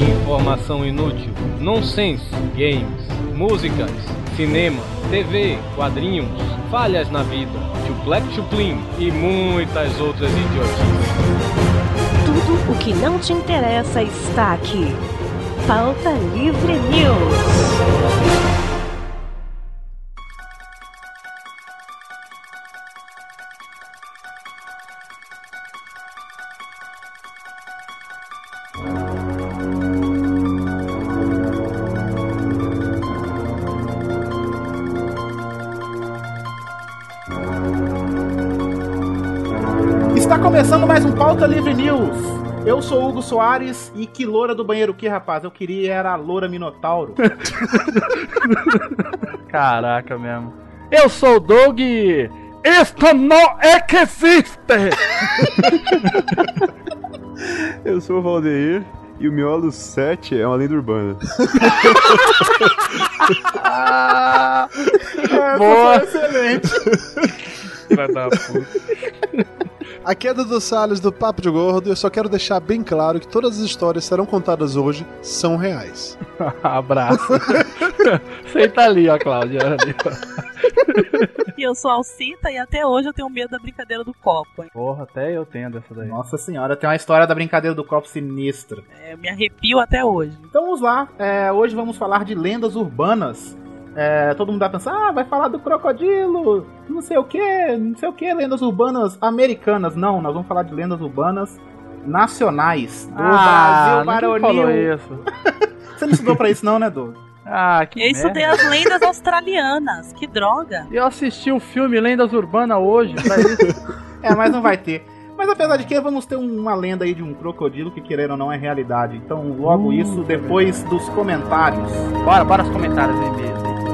Informação inútil, nonsense, games, músicas, cinema, TV, quadrinhos, falhas na vida, chuplec chuplin e muitas outras idiotices. Tudo o que não te interessa está aqui. Pauta Livre News. Eu sou Hugo Soares e que loura do banheiro que, rapaz? Eu queria era a loura Minotauro. Caraca mesmo. Eu sou o Doug. Isto não existe! Eu sou o Valdeir e o miolo 7 é uma lenda urbana. Boa. excelente. Vai dar puta. Aqui é Dudu Salles do Papo de Gordo e eu só quero deixar bem claro que todas as histórias que serão contadas hoje são reais. Abraço. Senta ali, ó, Cláudia. Ali, ó. E eu sou Alcita e até hoje eu tenho medo da brincadeira do copo. Hein? Porra, até eu tenho dessa daí. Nossa senhora, tem uma história da brincadeira do copo sinistra. É, eu me arrepio até hoje. Então vamos lá. É, hoje vamos falar de lendas urbanas. É, todo mundo vai pensar, ah, vai falar do crocodilo, não sei o que, não sei o que, lendas urbanas americanas. Não, nós vamos falar de lendas urbanas nacionais do Ah, Brasil falou isso. Você não estudou pra isso não, né, Doug? Ah, que Eu estudei merda. as lendas australianas. Que droga. Eu assisti o filme Lendas Urbanas hoje. pra isso. É, mas não vai ter. Mas apesar de que vamos ter uma lenda aí de um crocodilo que querendo ou não é realidade. Então logo Uh, isso depois dos comentários. bora, bora os comentários aí mesmo.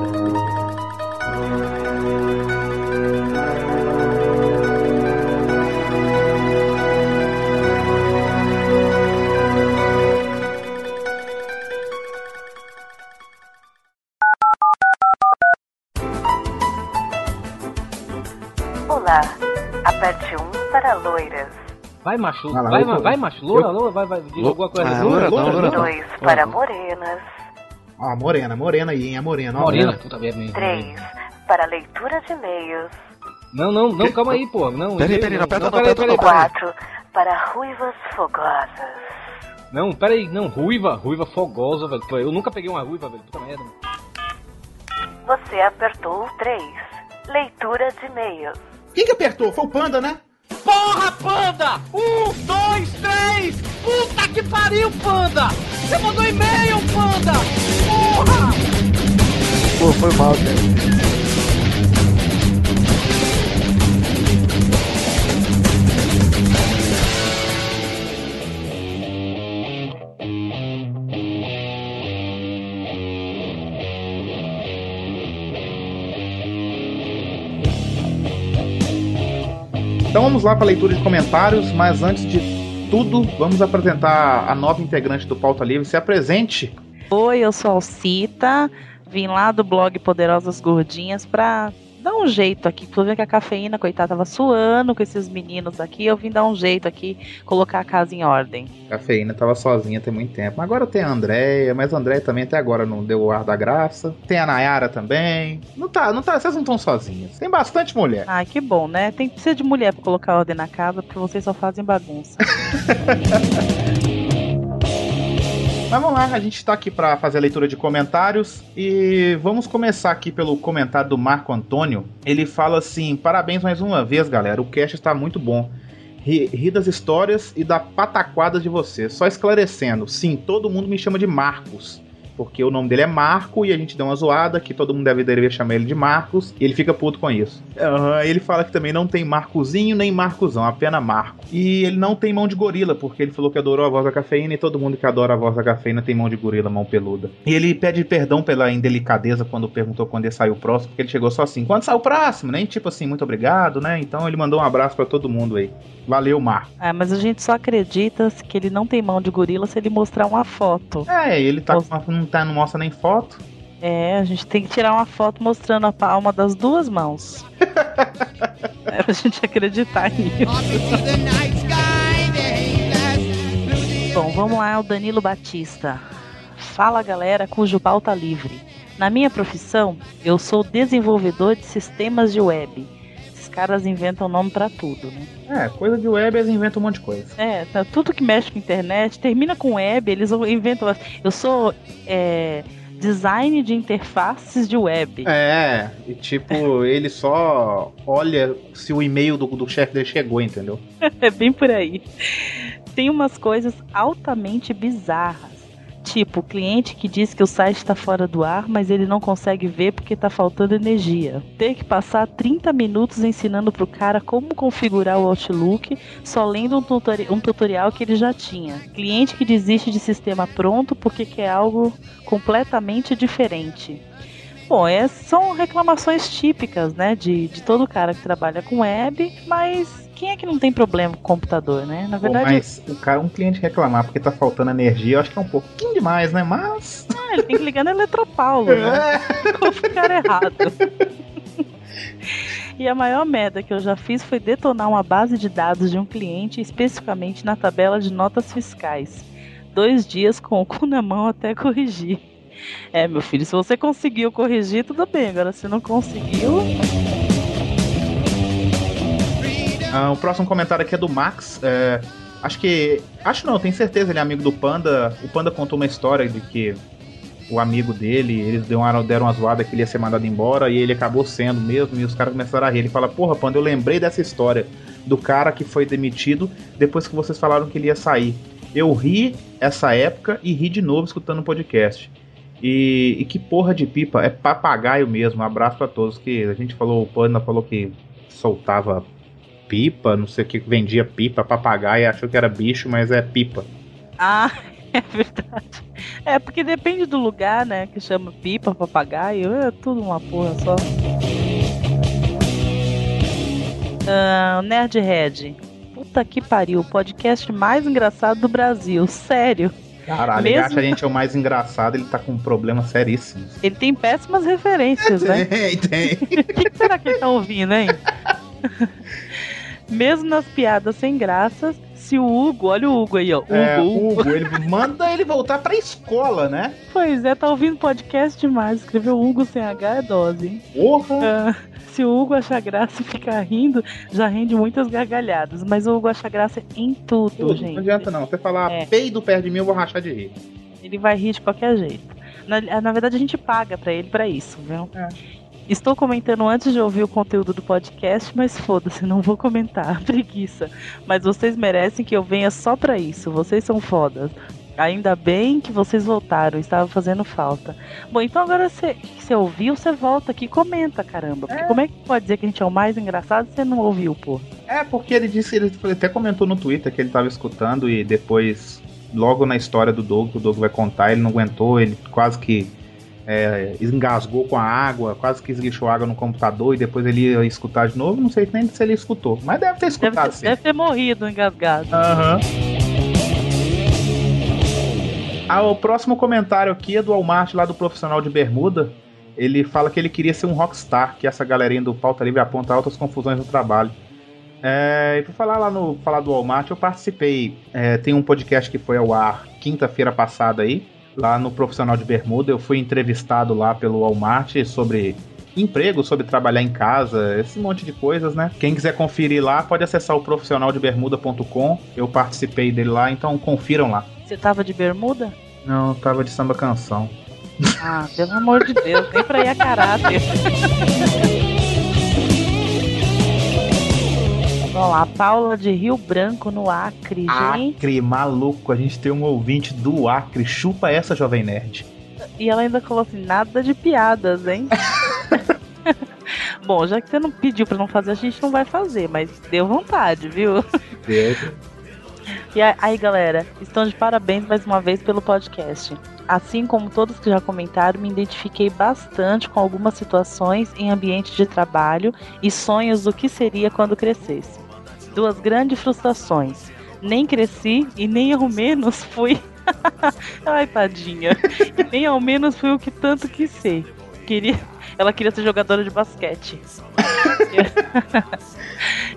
Olá, aperte 1 para loiras, Vai, macho, Vai lá, vai, vai, vai, macho, loura, loura, vai, vai, diz alguma coisa. Ah, loura, loura, loura, não, loura. 2 para morenas, Ó, morena, morena aí, hein? A morena, ó. Morena, puta merda. 3 para leitura de e-mails, Não, não, não, calma aí, pô. Não, Peraí, não, peraí, não aperta não, peraí, aperta peraí, não. peraí. 4 para ruivas fogosas, Não, peraí, não, ruiva, ruiva fogosa, velho. Eu nunca peguei uma ruiva, velho. Puta merda. você apertou o 3, leitura de e-mails, Quem que apertou? Foi o Panda, né? Porra, panda! Um, dois, três! Puta que pariu, panda! Você mandou e-mail, panda! Porra! Pô, foi mal, cara. Vamos lá para a leitura de comentários, mas antes de tudo, vamos apresentar a nova integrante do Pauta Livre. Se apresente. Oi, eu sou Alcita. Vim lá do blog Poderosas Gordinhas pra dar um jeito aqui. Tô vendo que a cafeína, coitada, tava suando com esses meninos aqui. Eu vim dar um jeito aqui, colocar a casa em ordem. Cafeína tava sozinha tem muito tempo. Agora tem a Andréia, mas a Andréia também até agora não deu o ar da graça. Tem a Nayara também. Não tá, não tá, vocês não estão sozinhas. Tem bastante mulher. Ai, que bom, né? Tem que ser de mulher pra colocar ordem na casa, porque vocês só fazem bagunça. Mas vamos lá, a gente tá aqui para fazer a leitura de comentários e vamos começar aqui pelo comentário do Marco Antônio. Ele fala assim: parabéns mais uma vez, galera. O cast está muito bom. Ri, ri das histórias e da pataquada de vocês. Só esclarecendo, sim, todo mundo me chama de Marcos. Porque o nome dele é Marco e a gente deu uma zoada que todo mundo deve, deveria chamar ele de Marcos e ele fica puto com isso. Aham, ele fala que também não tem Marcozinho nem Marcozão, apenas Marco. E ele não tem mão de gorila, porque ele falou que adorou a voz da cafeína e todo mundo que adora a voz da cafeína tem mão de gorila, mão peluda. E ele pede perdão pela indelicadeza quando perguntou quando ia sair o próximo, porque ele chegou só assim, quando sai o próximo? Nem tipo assim, muito obrigado, né? Então ele mandou um abraço pra todo mundo aí. Valeu, Marco. Ah, mas a gente só acredita que ele não tem mão de gorila se ele mostrar uma foto. É, ele tá, com uma- não, tá, não mostra nem foto. É, a gente tem que tirar uma foto mostrando a palma das duas mãos. é pra gente acreditar nisso. Ain't vamos lá, o Danilo Batista. Fala galera cujo pau tá livre. Na minha profissão, eu sou desenvolvedor de sistemas de web. Caras inventam nome pra tudo, né? É, coisa de web eles inventam um monte de coisa. É, tá, tudo que mexe com internet, termina com web, eles inventam. Eu sou é, design de interfaces de web. É, e tipo, ele só olha se o e-mail do, do chefe dele chegou, entendeu? É bem por aí. Tem umas coisas altamente bizarras. Tipo, cliente que diz que o site está fora do ar, mas ele não consegue ver porque está faltando energia. Ter que passar 30 minutos ensinando pro cara como configurar o Outlook, só lendo um, tutori um tutorial que ele já tinha. Cliente que desiste de sistema pronto porque quer algo completamente diferente. Bom, é, são reclamações típicas, né, de, de todo cara que trabalha com web, mas quem é que não tem problema com computador, né? Na Pô, verdade, mas o cara, um cliente reclamar porque tá faltando energia, eu acho que é um pouquinho demais, né? Mas. ah, ele tem que ligar no Eletropaulo, né? Ficou ficar errado. E a maior merda que eu já fiz foi detonar uma base de dados de um cliente, especificamente na tabela de notas fiscais. Dois dias com o cu na mão até corrigir. É, meu filho, se você conseguiu corrigir, tudo bem. Agora, se não conseguiu. Ah, o próximo comentário aqui é do Max. É, acho que. Acho não, tenho certeza, ele é amigo do Panda. O Panda contou uma história de que o amigo dele, eles deram uma, deram zoada que ele ia ser mandado embora e ele acabou sendo mesmo. E os caras começaram a rir. Ele fala: Porra, Panda, eu lembrei dessa história do cara que foi demitido depois que vocês falaram que ele ia sair. Eu ri essa época e ri de novo escutando o podcast. E, e que porra de pipa, é papagaio mesmo. Um abraço pra todos. Que a gente falou, o Panda falou que soltava pipa, não sei o que, vendia pipa, papagaio, achou que era bicho, mas é pipa. Ah, é verdade. É, porque depende do lugar, né? Que chama pipa, papagaio, é tudo uma porra só. Ah, Nerdhead. Puta que pariu, o podcast mais engraçado do Brasil, sério. Caralho, ele Mesmo- acha a gente é o mais engraçado, ele tá com um problema seríssimo. Ele tem péssimas referências, né? Tem, tem. O que será que ele tá ouvindo, hein? Mesmo nas piadas sem graças, se o Hugo, olha o Hugo aí, ó. Hugo, É, Hugo. Hugo, ele manda ele voltar pra escola, né? Pois é, tá ouvindo podcast demais. Escreveu Hugo sem H é dose, hein? Porra! Ah, se o Hugo achar graça e ficar rindo, já rende muitas gargalhadas. Mas o Hugo acha graça em tudo, Tudo, gente. não adianta não. Você falar É. peido perto de mim, eu vou rachar de rir. Ele vai rir de qualquer jeito. Na, na verdade, a gente paga pra ele pra isso, viu? É. Estou comentando antes de ouvir o conteúdo do podcast, mas foda-se, não vou comentar. Preguiça. Mas vocês merecem que eu venha só pra isso. Vocês são fodas. Ainda bem que vocês voltaram, estava fazendo falta. Bom, então agora você, que você ouviu, você volta aqui e comenta, caramba. Porque como é que pode dizer que a gente é o mais engraçado se você não ouviu, pô? É, porque ele disse, ele até comentou no Twitter que ele tava escutando e depois, logo na história do Doug, que o Doug vai contar, ele não aguentou, ele quase que é, engasgou com a água, quase que esguichou água no computador e depois ele ia escutar de novo. Não sei nem se ele escutou, mas deve ter Deve escutado ter, sim. deve ter morrido engasgado. Aham. Ah, o próximo comentário aqui é do Walmart, lá do profissional de bermuda. Ele fala que ele queria ser um rockstar, que essa galerinha do Pauta Livre aponta altas confusões no trabalho. É, e por falar lá no falar do Walmart, eu participei. é, tem um podcast que foi ao ar quinta-feira passada aí, lá no Profissional de Bermuda. Eu fui entrevistado lá pelo Walmart sobre emprego, sobre trabalhar em casa, esse monte de coisas, né? Quem quiser conferir lá, pode acessar o profissionaldebermuda.com. Eu participei dele lá, então confiram lá. Você tava de bermuda? Não, eu tava de samba canção. Ah, pelo amor de Deus, nem pra ir a caráter. Vamos lá, Paula de Rio Branco, no Acre, gente. Acre, maluco, a gente tem um ouvinte do Acre. Chupa essa, Jovem Nerd. E ela ainda falou assim, nada de piadas, hein? Bom, já que você não pediu pra não fazer, a gente não vai fazer, mas deu vontade, viu? E aí, galera, estão de parabéns mais uma vez pelo podcast. Assim como todos que já comentaram, me identifiquei bastante com algumas situações em ambiente de trabalho e sonhos do que seria quando crescesse. Duas grandes frustrações. Nem cresci e nem ao menos fui. Ai, tadinha. E nem ao menos fui o que tanto quis ser. Queria... Ela queria ser jogadora de basquete.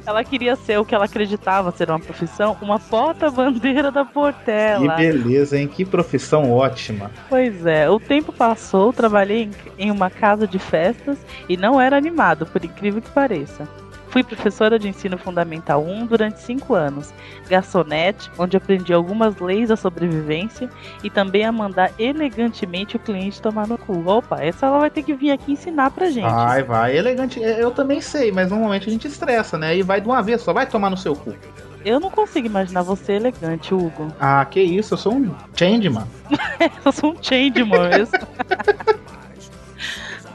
Ela queria ser o que ela acreditava ser uma profissão, uma porta-bandeira da Que Portela. beleza, hein? Que profissão ótima. Pois é, o tempo passou, trabalhei em uma casa de festas e não era animado, por incrível que pareça. Fui professora de ensino fundamental 1 durante cinco anos, garçonete, onde aprendi algumas leis da sobrevivência e também a mandar elegantemente o cliente tomar no cu. Opa, essa ela vai ter que vir aqui ensinar pra gente. Vai, vai. Elegante. é, Eu também sei, mas normalmente a gente estressa, né? E vai de uma vez só. Vai tomar no seu cu. Eu não consigo imaginar você elegante, Hugo. Ah, que isso. Eu sou um changeman. Eu sou um changeman mesmo.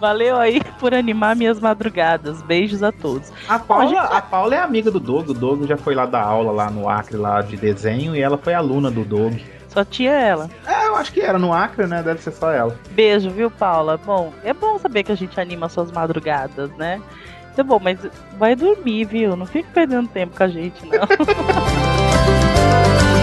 Valeu aí por animar minhas madrugadas. Beijos a todos. A Paula, gente- a Paula é amiga do Doug. O Doug já foi lá dar aula lá no Acre lá de desenho e ela foi aluna do Doug. Só tinha ela. É, eu acho que era no Acre, né? Deve ser só ela. Beijo, viu, Paula? Bom, é bom saber que a gente anima suas madrugadas, né? Tá bom, mas vai dormir, viu? Não fica perdendo tempo com a gente, não.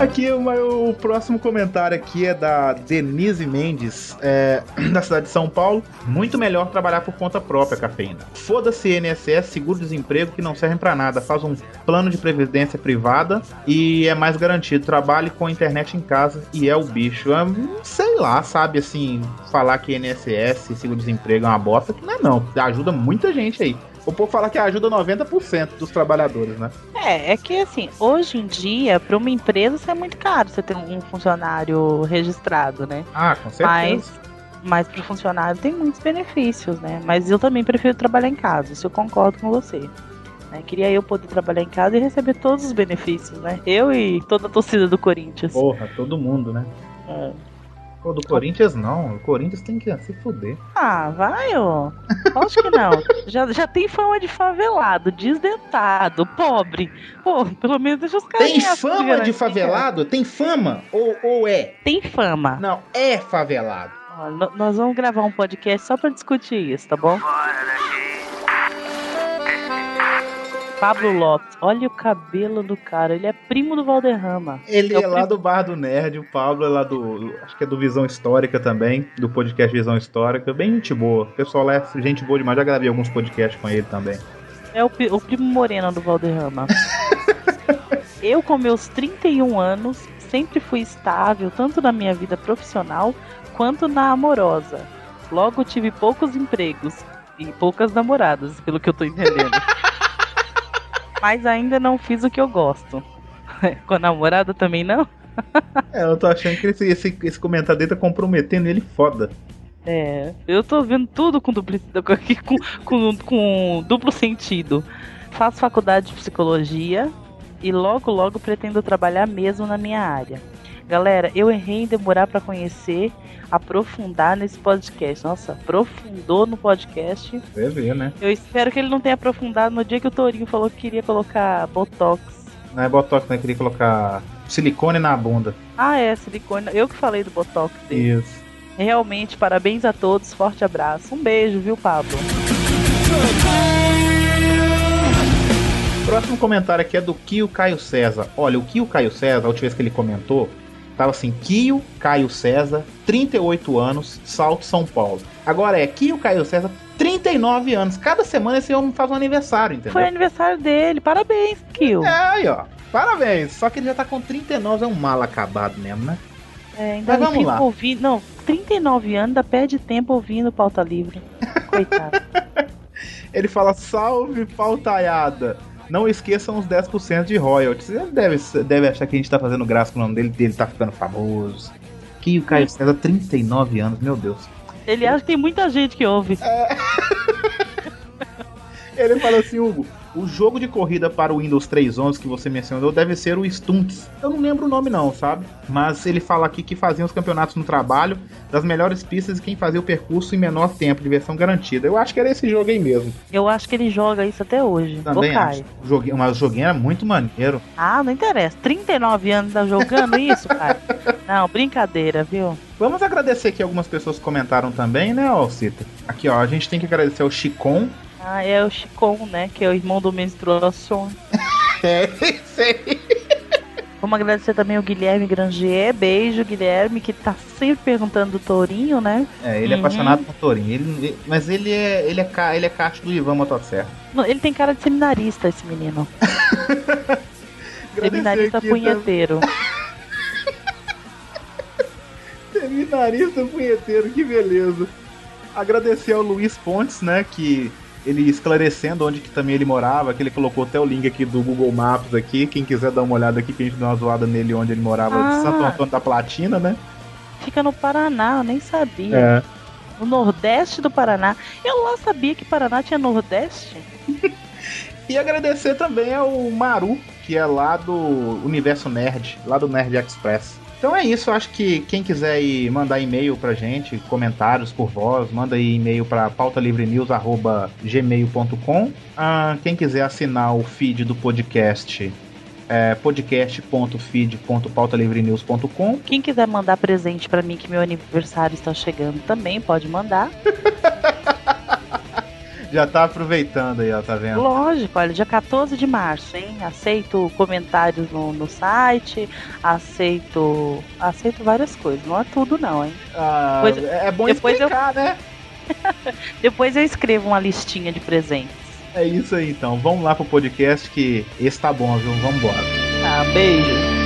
Aqui o, o próximo comentário aqui é da Denise Mendes, é, da cidade de São Paulo. Muito melhor trabalhar por conta própria, cafeína. Foda-se INSS, seguro-desemprego que não servem pra nada. Faz um plano de previdência privada e é mais garantido. Trabalhe com internet em casa e é o bicho. É, sei lá, sabe assim, falar que INSS seguro-desemprego é uma bosta, que não é não. Ajuda muita gente aí. O povo fala que ajuda 90% dos trabalhadores, né? É, é que assim, hoje em dia, para uma empresa, isso é muito caro você ter um funcionário registrado, né? Ah, com certeza. Mas, mas para o funcionário tem muitos benefícios, né? Mas eu também prefiro trabalhar em casa, isso eu concordo com você. né? Queria eu poder trabalhar em casa e receber todos os benefícios, né? Eu e toda a torcida do Corinthians. Porra, todo mundo, né? É. Pô, do Corinthians não. O Corinthians tem que se fuder. Ah, vai, ó. Acho que não. Já, já tem fama de favelado, desdentado, pobre. Pô, pelo menos deixa os caras. Tem fama de favelado? Tem fama? Ou, ou é? Tem fama. Não, é favelado. Ó, nós vamos gravar um podcast só pra discutir isso, tá bom? Pablo Lopes, olha o cabelo do cara, ele é primo do Valderrama. Ele É é, lá do Bar do Nerd, o Pablo é lá do. Acho que é do Visão Histórica também, do podcast Visão Histórica. Bem gente boa. O pessoal lá é gente boa demais. Já gravei alguns podcasts com ele também. É o, o primo moreno do Valderrama. Eu, com meus 31 anos, sempre fui estável, tanto na minha vida profissional quanto na amorosa. Logo tive poucos empregos e poucas namoradas, pelo que eu tô entendendo. Mas ainda não fiz o que eu gosto. Com a namorada também não? É, eu tô achando que esse, esse, esse comentário dele tá comprometendo ele foda. É, eu tô vendo tudo com, dupli- com, com, com duplo sentido. Faço faculdade de psicologia e logo, logo pretendo trabalhar mesmo na minha área. Galera, eu errei em demorar pra conhecer, aprofundar nesse podcast. Nossa, aprofundou no podcast. Você vê, né? Eu espero que ele não tenha aprofundado no dia que o Torinho falou que queria colocar botox. Não é botox, né? Queria colocar silicone na bunda. Ah, é, silicone. Eu que falei do botox dele. Isso. Realmente, parabéns a todos. Forte abraço. Um beijo, viu, Pablo? Próximo comentário aqui é do Kio Caio César. Olha, o Kio Caio César, a última vez que ele comentou, tava assim: Kio Caio César, 38 anos, Salto São Paulo. Agora é Kio Caio César, 39 anos. Cada semana esse homem faz um aniversário, entendeu? Foi aniversário dele. Parabéns, Kill. É, aí, ó. Parabéns. Só que ele já tá com 39, é um mal acabado mesmo, né? É, ainda Mas vamos lá. ouvindo. Não, 39 anos, ainda perde tempo ouvindo pauta livre. Coitado. Ele fala: salve, pautaiada. Não esqueçam os 10% de royalties. Ele deve, deve achar que a gente tá fazendo graça com o nome dele, dele tá ficando famoso. Kio Caio César, 39 anos, meu Deus. Ele acha que tem muita gente que ouve. Ele fala assim, Hugo, o jogo de corrida para o Windows 3.11 que você mencionou deve ser o Stunts. Eu não lembro o nome não, sabe? Mas ele fala aqui que fazia os campeonatos no trabalho, das melhores pistas e quem fazia o percurso em menor tempo, diversão garantida. Eu acho que era esse jogo aí mesmo. Eu acho que ele joga isso até hoje. Também acho. Joguinho, mas o joguinho era muito maneiro. Ah, não interessa. 39 anos tá jogando isso, cara? Não, brincadeira, viu? Vamos agradecer aqui algumas pessoas que comentaram também, né, Alcita? Aqui, ó, a gente tem que agradecer ao Chicon. Ah, é o Chicon, né? Que é o irmão do Menstruação. É, sei. Vamos agradecer também o Guilherme Grangier. Beijo, Guilherme, que tá sempre perguntando do Tourinho, né? É, ele é Uhum. apaixonado por Torinho. Ele, ele- mas ele é, ele é, ca- ele é caixa do Ivan Motosserra. Ele tem cara de seminarista, esse menino. Seminarista punheteiro. Seminarista punheteiro, que beleza. Agradecer ao Luiz Pontes, né, que ele esclarecendo onde que também ele morava, que ele colocou até o link aqui do Google Maps aqui, quem quiser dar uma olhada aqui, que a gente deu uma zoada nele onde ele morava, Ah. de Santo Antônio da Platina, né? Fica no Paraná, eu nem sabia. É. No Nordeste do Paraná. Eu lá sabia que Paraná tinha Nordeste. E agradecer também ao Maru, que é lá do Universo Nerd, lá do Nerd Express. Então é isso, acho que quem quiser ir mandar e-mail pra gente, comentários por voz, manda aí e-mail pra pautalivrenews.gmail.com. Ah, quem quiser assinar o feed do podcast é podcast.feed.pautalivrenews.com. Quem quiser mandar presente pra mim, que meu aniversário está chegando também, pode mandar. Já tá aproveitando aí, ó, tá vendo? Lógico, olha, dia 14 de março, hein? Aceito comentários no, no site, aceito. Aceito várias coisas. Não é tudo, não, hein? Ah, Depois- é bom depois eu- explicar, né? Depois eu escrevo uma listinha de presentes. É isso aí então. Vamos lá pro podcast que esse tá bom, viu? Vamos embora. Tá, beijo.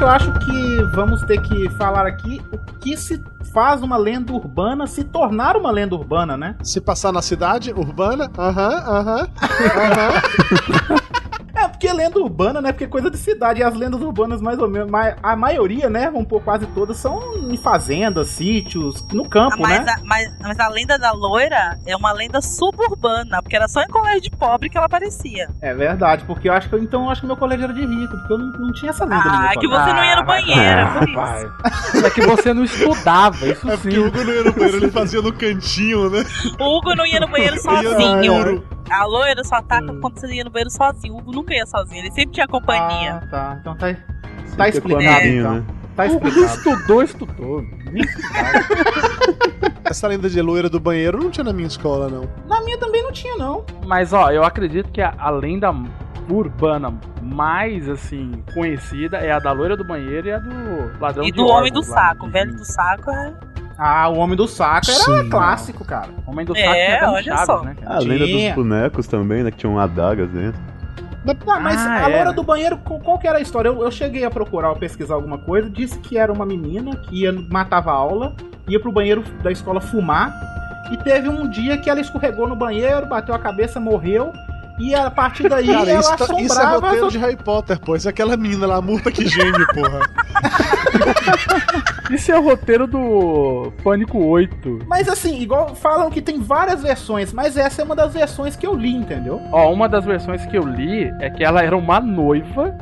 Eu acho que vamos ter que falar aqui o que se faz uma lenda urbana se tornar uma lenda urbana, né? Se passar na cidade urbana, aham, aham, aham. É, porque lenda urbana, né? Porque é coisa de cidade. E as lendas urbanas, mais ou menos, a maioria, né? Vamos pôr quase todas, são em fazendas, sítios, no campo, mas, né? a, mas, mas a lenda da loira é uma lenda suburbana, porque era só em colégio de pobre que ela aparecia. É verdade, porque eu acho que então eu acho que meu colégio era de rico, porque eu não, não tinha essa lenda no Ah, é que você não ia no vai banheiro, pra- por isso. Rapaz, é que você não estudava, isso É porque sim. o Hugo não ia no banheiro, ele fazia no cantinho, né? O Hugo não ia no banheiro sozinho. A loira só ataca quando você ia no banheiro sozinho. O Hugo nunca ia sozinho, ele sempre tinha companhia. Ah, tá. Então tá, tá explicado, então. né? Tá O explicado. estudou, estudou. Estudava. Essa lenda de loira do banheiro não tinha na minha escola, não. Na minha também não tinha, não. Mas ó, eu acredito que a, a lenda urbana mais assim conhecida é a da loira do banheiro e a do ladrão E de do homem do órgãos lá. saco. O velho do saco é. Ah, o Homem do Saco era Sim. clássico, cara. O homem do É, saco tinha até no olha Chaves, só. né? cara? A lenda Tinha. dos bonecos também, né? Que tinham adagas dentro. Mas, ah, mas Ah, a é, loira né? do banheiro, qual, que era a história? Eu, eu cheguei a procurar ou pesquisar alguma coisa, disse que era uma menina que ia, matava a aula, ia pro banheiro da escola fumar, e teve um dia que ela escorregou no banheiro, bateu a cabeça, morreu, e a partir daí Cara, ela isso, tá- isso é assombrava as roteiro de Harry Potter, pô. Isso é aquela mina lá, a murta que geme, porra. Isso é o roteiro do Pânico 8. Mas assim, igual falam que tem várias versões, mas essa é uma das versões que eu li, entendeu? Ó, uma das versões que eu li é que ela era uma noiva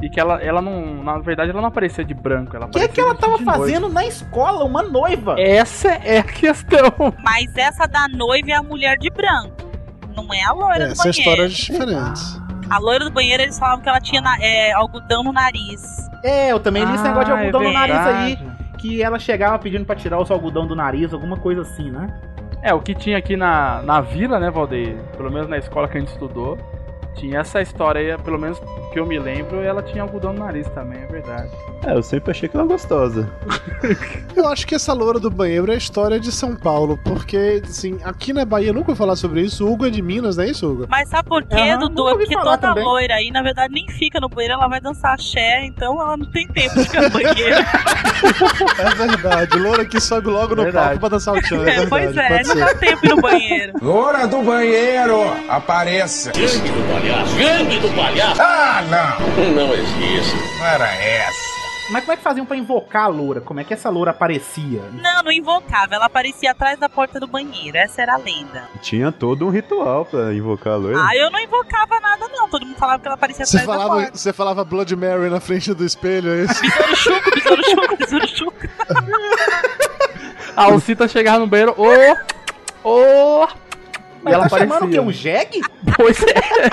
e que ela, ela não. Na verdade, ela não aparecia de branco. O que é que ela tava noiva. fazendo na escola? Uma noiva. Essa é a questão. Mas essa da noiva é a mulher de branco. Não é a loira É, do são banheiro. histórias diferentes. A loira do banheiro, eles falavam que ela tinha na- é, algodão no nariz. É, eu também li esse negócio de Ah, é algodão no nariz aí. Que ela chegava pedindo pra tirar o algodão do nariz, alguma coisa assim, né? É, o que tinha aqui na, na vila, né, Valdeir? Pelo menos na escola que a gente estudou. Tinha essa história aí, pelo menos que eu me lembro, ela tinha algodão no nariz também, é verdade. É, eu sempre achei que ela era gostosa. Eu acho que essa loura do banheiro é a história de São Paulo, porque, assim, aqui na Bahia eu nunca vou falar sobre isso. O Hugo é de Minas, não é isso, Hugo? Mas sabe por quê, Dudu? É porque toda também. loira aí, na verdade, nem fica no banheiro, ela vai dançar axé, então ela não tem tempo de ficar no banheiro. É verdade. Loura que sobe logo no Verdade. palco pra dançar o tchan. É É, verdade, pois é, não dá tempo no banheiro. Loura do banheiro, apareça. Gangue do palhaço. Gangue do palhaço. Ah, não. Não existe. Não era essa. Mas como é que faziam pra invocar a loura? Como é que essa loura aparecia? Não, não invocava, ela aparecia atrás da porta do banheiro, essa era a lenda. Tinha todo um ritual pra invocar a loira. Ah, eu não invocava nada não, todo mundo falava que ela aparecia atrás da falava, porta. você falava Blood Mary na frente do espelho, é isso? Besouro chuco, besouro chuco, besouro chuco. A Alcita chegava no banheiro, ô! Ô! E Mas ela tá chamando o quê? Um jegue? Pois é.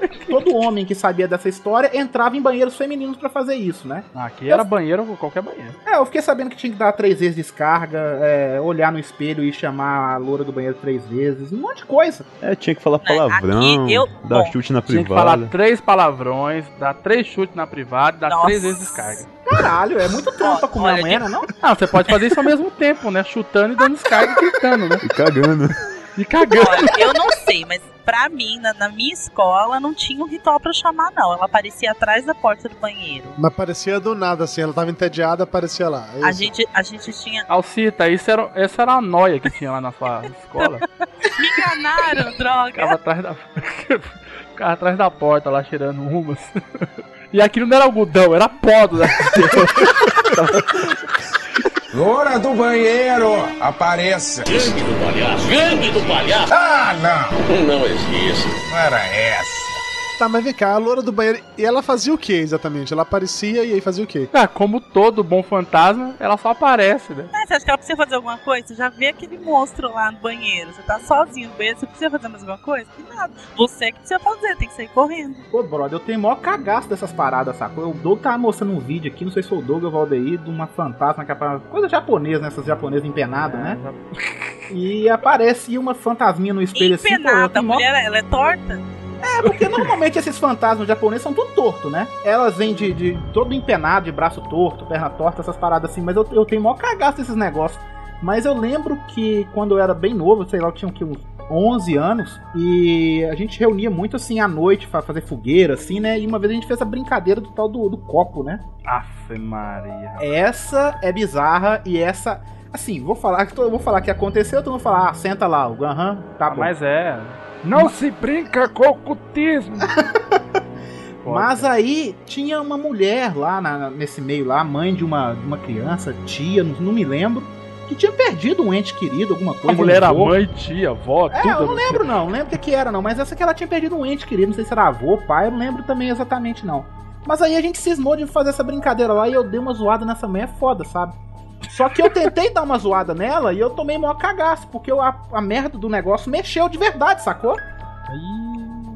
Todo homem que sabia dessa história entrava em banheiros femininos pra fazer isso, né? Aqui era banheiro, qualquer banheiro. É, eu fiquei sabendo que tinha que dar três vezes descarga, é, olhar no espelho e chamar a loura do banheiro três vezes, um monte de coisa. É, tinha que falar palavrão, aqui eu- dar bom, chute na Tinha que privada. falar três palavrões, dar três chutes na privada, dar Nossa. três vezes descarga. Caralho, é muito comer Olha, uma mulher, né, não? Ah, você pode fazer isso ao mesmo tempo, né? Chutando e dando descarga e gritando, né? E cagando. E cagando. Olha, eu não sei, mas pra mim, na, na minha escola, não tinha um ritual pra chamar, não. Ela aparecia atrás da porta do banheiro. Mas parecia do nada, assim, ela tava entediada, aparecia lá. É A gente, a gente tinha. Alcita, isso era, essa era a noia que tinha lá na sua escola. Me enganaram, droga! Ficava atrás da. Ficava atrás da porta lá cheirando umas. E aquilo não era algodão, era pó do Loura do banheiro, apareça. Gangue do palhaço. Gangue do palhaço. Ah, não. Não existe. Não era essa. Tá, mas vem cá, a loura do banheiro. E ela fazia o que exatamente? Ela aparecia e aí fazia o quê? Ah, como todo bom fantasma, ela só aparece, né? Ah, você acha que ela precisa fazer alguma coisa? Você já vê aquele monstro lá no banheiro. Você tá sozinho no banheiro, você precisa fazer mais alguma coisa? Que nada. Você que precisa fazer, tem que sair correndo. Pô, brother, eu tenho maior cagaço dessas paradas, sacou? O Doug tava mostrando um vídeo aqui, não sei se foi o Doug ou o Valdeir, de uma fantasma que aparece. Coisa japonesa, né? Essas japonesas empenadas, né? E aparece uma fantasminha no espelho assim. pô, Empenada, a maior- mulher, ela é torta? É, porque normalmente esses fantasmas japoneses são tudo torto, né? Elas vêm de, de todo empenado, de braço torto, perna torta, essas paradas assim, mas eu, eu tenho maior cagaço desses negócios. Mas eu lembro que quando eu era bem novo, sei lá, eu tinha uns 11 anos, e a gente reunia muito assim à noite pra fazer fogueira, assim, né? E uma vez a gente fez a brincadeira do tal do, do copo, né? Aff, Maria. Essa é bizarra e essa. Assim, vou falar que vou falar que aconteceu, tu vai falar, ah, senta lá, o aham, tá bom. Mas é. Não se brinca com ocultismo. Mas aí tinha uma mulher lá na- nesse meio lá, mãe de uma, de uma criança, tia, não, não me lembro, que tinha perdido um ente querido, alguma A coisa. mulher era avô. mãe, tia, avó, É, tudo. eu não lembro não, não lembro o que, que era não, mas essa que ela tinha perdido um ente querido, não sei se era avô, pai, eu não lembro também exatamente não. Mas aí a gente cismou de fazer essa brincadeira lá e eu dei uma zoada nessa mulher foda, sabe? Só que eu tentei dar uma zoada nela e eu tomei maior cagaço, porque eu- a, a merda do negócio mexeu de verdade, sacou?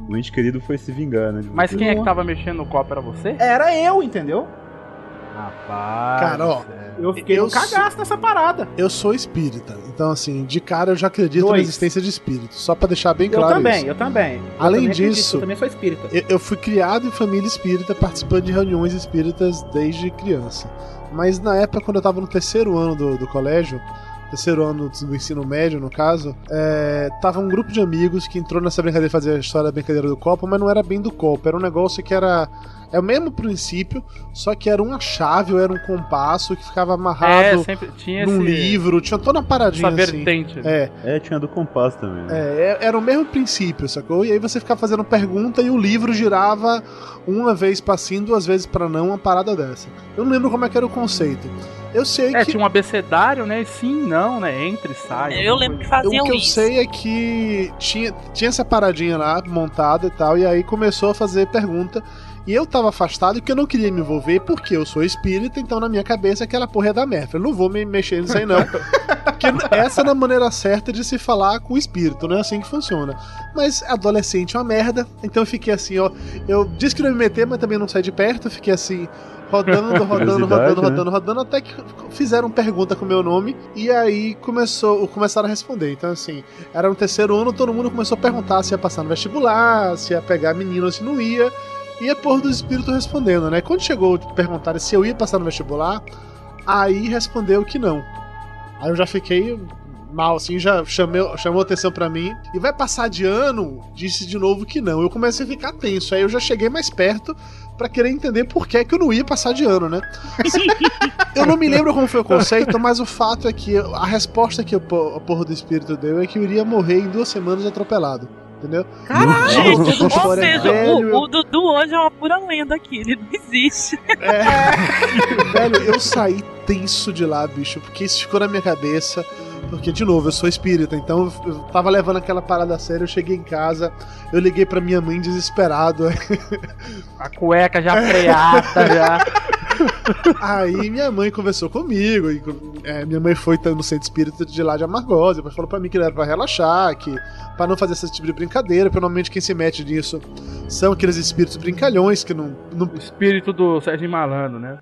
O ente querido foi se vingar, né? Mas quem é que tava mexendo no copo? Era você? Era eu, entendeu? Rapaz. Cara, ó, Eu fiquei Eu no cagaço nessa parada. Eu sou espírita, então assim, de cara eu já acredito na Dois. existência de espíritos. Só pra deixar bem Eu claro também, isso. eu também. Eu Além também acredito, disso- eu também sou espírita. Eu, eu fui criado em família espírita, participando de reuniões espíritas desde criança. Mas na época, quando eu tava no terceiro ano do, do colégio, terceiro ano do ensino médio, no caso, é, tava um grupo de amigos que entrou nessa brincadeira de fazer a história da brincadeira do copo, mas não era bem do copo, era um negócio que era. É o mesmo princípio, só que era uma chave ou era um compasso que ficava É, amarrado sempre tinha num esse, livro, tinha toda uma paradinha essa assim. vertente. É, É, tinha do compasso também. né? é, é- era o mesmo princípio, sacou? E aí você ficava fazendo pergunta e o livro girava uma vez pra sim, duas vezes pra não, uma parada dessa. Eu não lembro como é que era o conceito. Eu sei É, que. tinha um abecedário, né? Sim, não, né? Entre e sai. Eu lembro que O faziam que eu isso. sei é que tinha, tinha essa paradinha lá montada e tal, e aí começou a fazer pergunta. E eu tava afastado porque eu não queria me envolver, porque eu sou espírita, então na minha cabeça aquela porra é da merda. Eu não vou me mexer nisso aí, não. porque essa é a maneira certa de se falar com o espírito, não é assim que funciona. Mas adolescente é uma merda, então eu fiquei assim, ó. Eu disse que não ia me meter, mas também não saí de perto, eu fiquei assim. Rodando, rodando, rodando, né? rodando, rodando, até que fizeram pergunta com o meu nome e aí começou, começaram a responder. Então, assim, era no terceiro ano, todo mundo começou a perguntar se ia passar no vestibular, se ia pegar menino ou se não ia. E a porra do espírito respondendo, né? Quando chegou, tipo, perguntaram se eu ia passar no vestibular, aí respondeu que não. Aí eu já fiquei mal, assim, já chamou, chamou atenção pra mim. E vai passar de ano, disse de novo que não. Eu comecei a ficar tenso. Aí eu já cheguei mais perto pra querer entender por que, que eu não ia passar de ano, né? eu não me lembro como foi o conceito, mas o fato é que a resposta que a porra do espírito deu é que eu iria morrer em duas semanas atropelado. Entendeu? Caralho! Ou história é seja, velho, o, o Dudu hoje é uma pura lenda aqui, ele não existe. É. Velho, eu saí tenso de lá, bicho, porque isso ficou na minha cabeça. Porque, de novo, eu sou espírita, então eu tava levando aquela parada a sério. Eu cheguei em casa, eu liguei pra minha mãe desesperado. A cueca já freada, já. Aí minha mãe conversou comigo, e, é, minha mãe foi no centro espírita de lá de Amargosa, depois falou pra mim que era pra relaxar, que pra não fazer esse tipo de brincadeira, porque normalmente quem se mete nisso são aqueles espíritos brincalhões que não, não Espírito do Sérgio Malandro, né?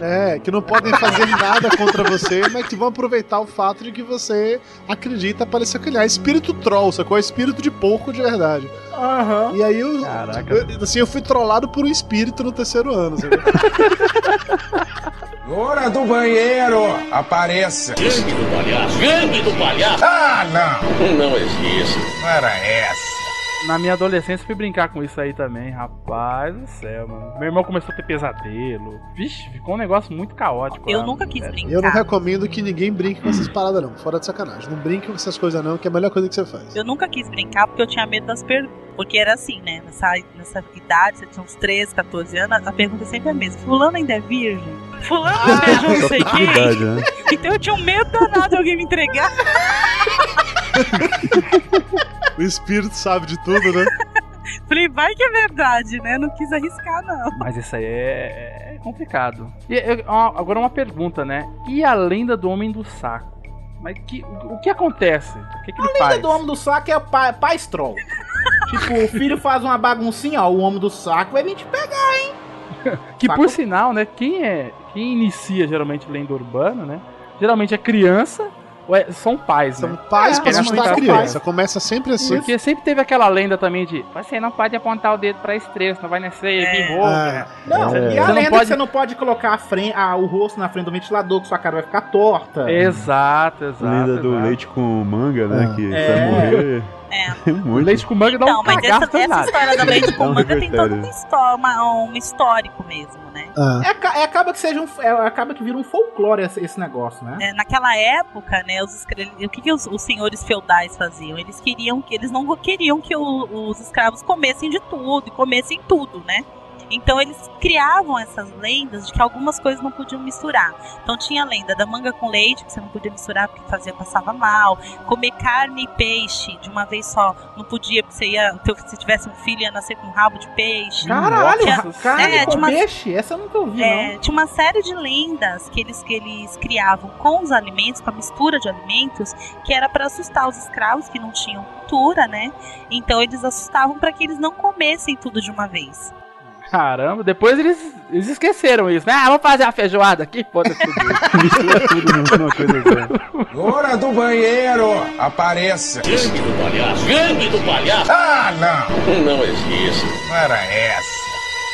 É, que não podem fazer nada contra você, mas que vão aproveitar o fato de que você acredita para se acanhar. Espírito troll, sacou? É espírito de porco de verdade. Aham. E aí eu, Caraca. eu- assim, eu fui trollado por um espírito no terceiro ano, sacou? Hora do banheiro, apareça. Gangue do palhaço. Gangue do palhaço. Ah, não. Não existe. Não era essa. Na minha adolescência fui brincar com isso aí também, rapaz do céu, mano. Meu irmão começou a ter pesadelo. Vixe, ficou um negócio muito caótico. Eu lá, nunca quis sério. brincar. Eu não recomendo que ninguém brinque com essas paradas, não. Fora de sacanagem. Não brinque com essas coisas, não, que é a melhor coisa que você faz. Eu nunca quis brincar porque eu tinha medo das perguntas. Porque era assim, né? Nessa, nessa idade, você tinha uns 13, 14 anos, a pergunta é sempre a mesma. Fulano ainda é virgem? Fulano beijou não sei quem? idade, né? Então eu tinha um medo danado de alguém me entregar. O espírito sabe de tudo, né? Falei, vai que é verdade, né? Não quis arriscar, não. Mas isso aí é, é complicado. E eu- agora uma pergunta, né? E a lenda do homem do saco? Mas que, o, o que acontece? O que, que ele A faz? lenda do homem do saco é o pai, pai troll. tipo, o filho faz uma baguncinha, ó, o homem do saco vai vir te pegar. Que Sacou? por sinal, né? Quem é. Quem inicia geralmente lenda urbana, né? Geralmente é criança ou é- são pais, São né? pais É, pra assustar a geralmente criança. Começa sempre assim. Porque sempre teve aquela lenda também de você não pode apontar o dedo pra estrela, senão vai nascer É. birro. Ah, Não, É. e a Você não lenda pode- que você não pode colocar a frente, a- o rosto na frente do ventilador, que sua cara vai ficar torta. Exato, exato. Lenda do exato. leite com manga, né? Ah. Que É. vai morrer. É. É O muito. leite com manga dá Então, um mas cagaço essa, essa história da leite com um manga tem todo uma histó- uma- um histórico mesmo, né? ah. É, é, acaba que seja um, é, acaba que vira um folclore esse, esse negócio, né? É, naquela época, né, os, o que, que os, os senhores feudais faziam? Eles queriam que eles não queriam que o- os escravos comessem de tudo e comessem tudo, né? Então eles criavam essas lendas de que algumas coisas não podiam misturar. Então tinha a lenda da manga com leite, que você não podia misturar porque fazia passava mal. Comer carne e peixe de uma vez só não podia, porque você ia, se tivesse um filho ia nascer com um rabo de peixe. Caralho, Tinha- carne é, com uma- peixe? Essa eu nunca ouvi, É, tinha uma série de lendas que eles, que eles criavam com os alimentos, com a mistura de alimentos, que era para assustar os escravos que não tinham cultura, né? Então eles assustavam para que eles não comessem tudo de uma vez. Caramba, depois eles, eles esqueceram isso, né? Ah, vamos fazer a feijoada aqui, foda-se. Mistura tudo numa coisa só. Hora do banheiro, apareça. Gangue do palhaço. Gangue do palhaço. Ah, não. Não existe. Não era essa.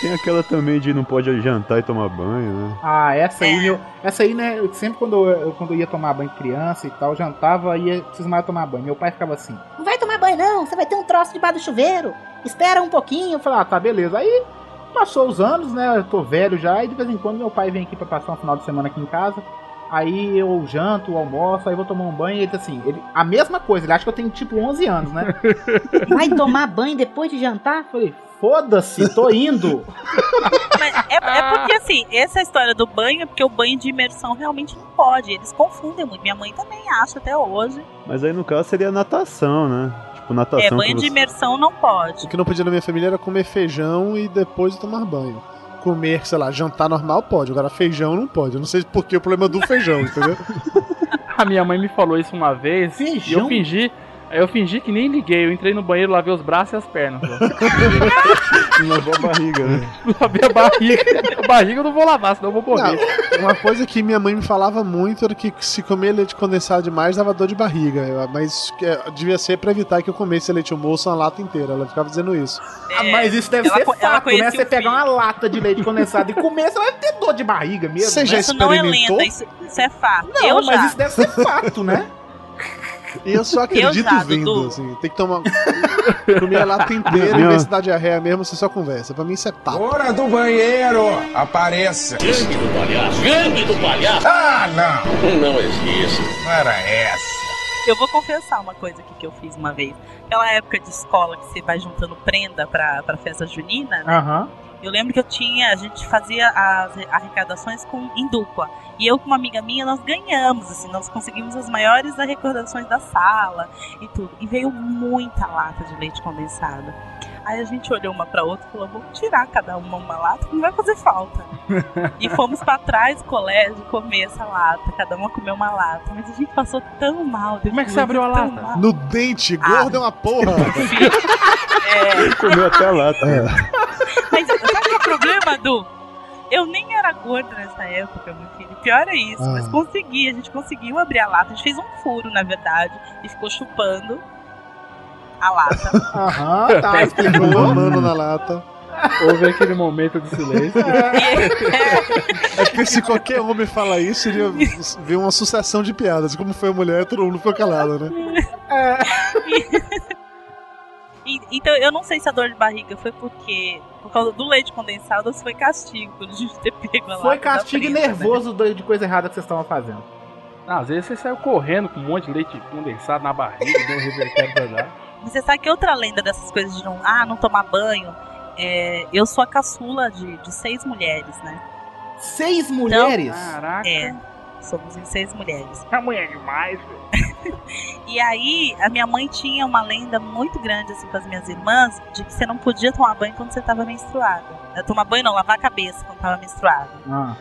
Tem aquela também de não pode jantar e tomar banho, né? Ah, essa aí, meu. Essa aí, né? eu- Sempre quando eu, quando eu ia tomar banho criança e tal, jantava, ia precisava tomar banho. Meu pai ficava assim. Não vai tomar banho, não. Você vai ter um troço debaixo do chuveiro. Espera um pouquinho. Eu falei, ah, tá, beleza. Aí passou os anos, né? Eu tô velho já, e de vez em quando meu pai vem aqui pra passar um final de semana aqui em casa. Aí eu janto, almoço, aí vou tomar um banho e ele assim, ele, a mesma coisa, ele acha que eu tenho tipo 11 anos, né? Vai tomar banho depois de jantar? Eu falei, foda-se, tô indo. Mas é, é porque assim, essa história do banho é porque o banho de imersão realmente não pode. Eles confundem muito. Minha mãe também acha até hoje. Mas aí no caso seria natação, né? Tipo, natação. É, banho de imersão não pode. O que não podia na minha família era comer feijão e depois tomar banho. Comer, sei lá, jantar normal pode, agora feijão não pode. Eu não sei por que o problema é do feijão, entendeu? A minha mãe me falou isso uma vez e Feijão? eu fingi. Eu fingi que nem liguei. Eu entrei no banheiro, lavei os braços e as pernas. Lavou a barriga, né? lavei a barriga. A barriga eu não vou lavar, senão eu vou morrer. Não, uma coisa que minha mãe me falava muito era que se comer leite condensado demais dava dor de barriga. Mas é, devia ser pra evitar que eu comesse leite moço uma lata inteira. Ela ficava dizendo isso. Ah, mas isso deve ela ser fato, né? Você pegar uma lata de leite condensado e comer, você vai ter dor de barriga mesmo. Você né? já Isso não é experimentou? lenda, isso, isso é fato. Não, eu mas já. isso deve ser fato, né? E eu só acredito vendo, Dudu. assim. Tem que tomar. comer a lata inteira e ver se dá diarreia mesmo, você só conversa. Pra mim isso é papo. Hora do banheiro, apareça. Gangue do palhaço. Gangue do palhaço. Ah, não. Não existe. Não era essa. Eu vou confessar uma coisa aqui que eu fiz uma vez. Aquela época de escola que você vai juntando prenda pra, pra festa junina, né? Aham. Eu lembro que eu tinha, a gente fazia as arrecadações com, em dupla. E eu com uma amiga minha, nós ganhamos, assim, nós conseguimos as maiores arrecadações da sala e tudo. E veio muita lata de leite condensado. Aí a gente olhou uma pra outra e falou: vamos tirar cada uma uma lata, que não vai fazer falta. e fomos pra trás do colégio comer essa lata, cada uma comeu uma lata. Mas a gente passou tão mal. Como é que você abriu a lata? mal. No dente, gordo é uma porra. É, Comeu até a lata. mas sabe é o problema, Du? Eu nem era gorda nessa época, meu filho. Pior é isso, Ah. mas consegui, a gente conseguiu abrir a lata. A gente fez um furo, na verdade, e ficou chupando a lata. Aham, tá, Ficou explicou. mamando na lata. Houve aquele momento de silêncio. É porque se qualquer homem falar isso, iria ver uma sucessão de piadas. Como foi a mulher, todo mundo ficou calado, né? E- então eu não sei se a dor de barriga foi porque por causa do leite condensado ou se foi castigo gente ter pego a lata. Foi castigo né? nervoso do- de coisa errada que vocês estavam fazendo. Ah, às vezes você saiu correndo com um monte de leite condensado na barriga, deu um revertério pra dar. Você sabe que outra lenda dessas coisas de não, ah, não tomar banho? É, eu sou a caçula de, de seis mulheres, né? Seis mulheres? Caraca. É, somos em seis mulheres. A mulher é demais, velho. E aí, a minha mãe tinha uma lenda muito grande assim com as minhas irmãs de que você não podia tomar banho quando você tava menstruada. Tomar banho não, lavar a cabeça quando tava menstruada. Ah.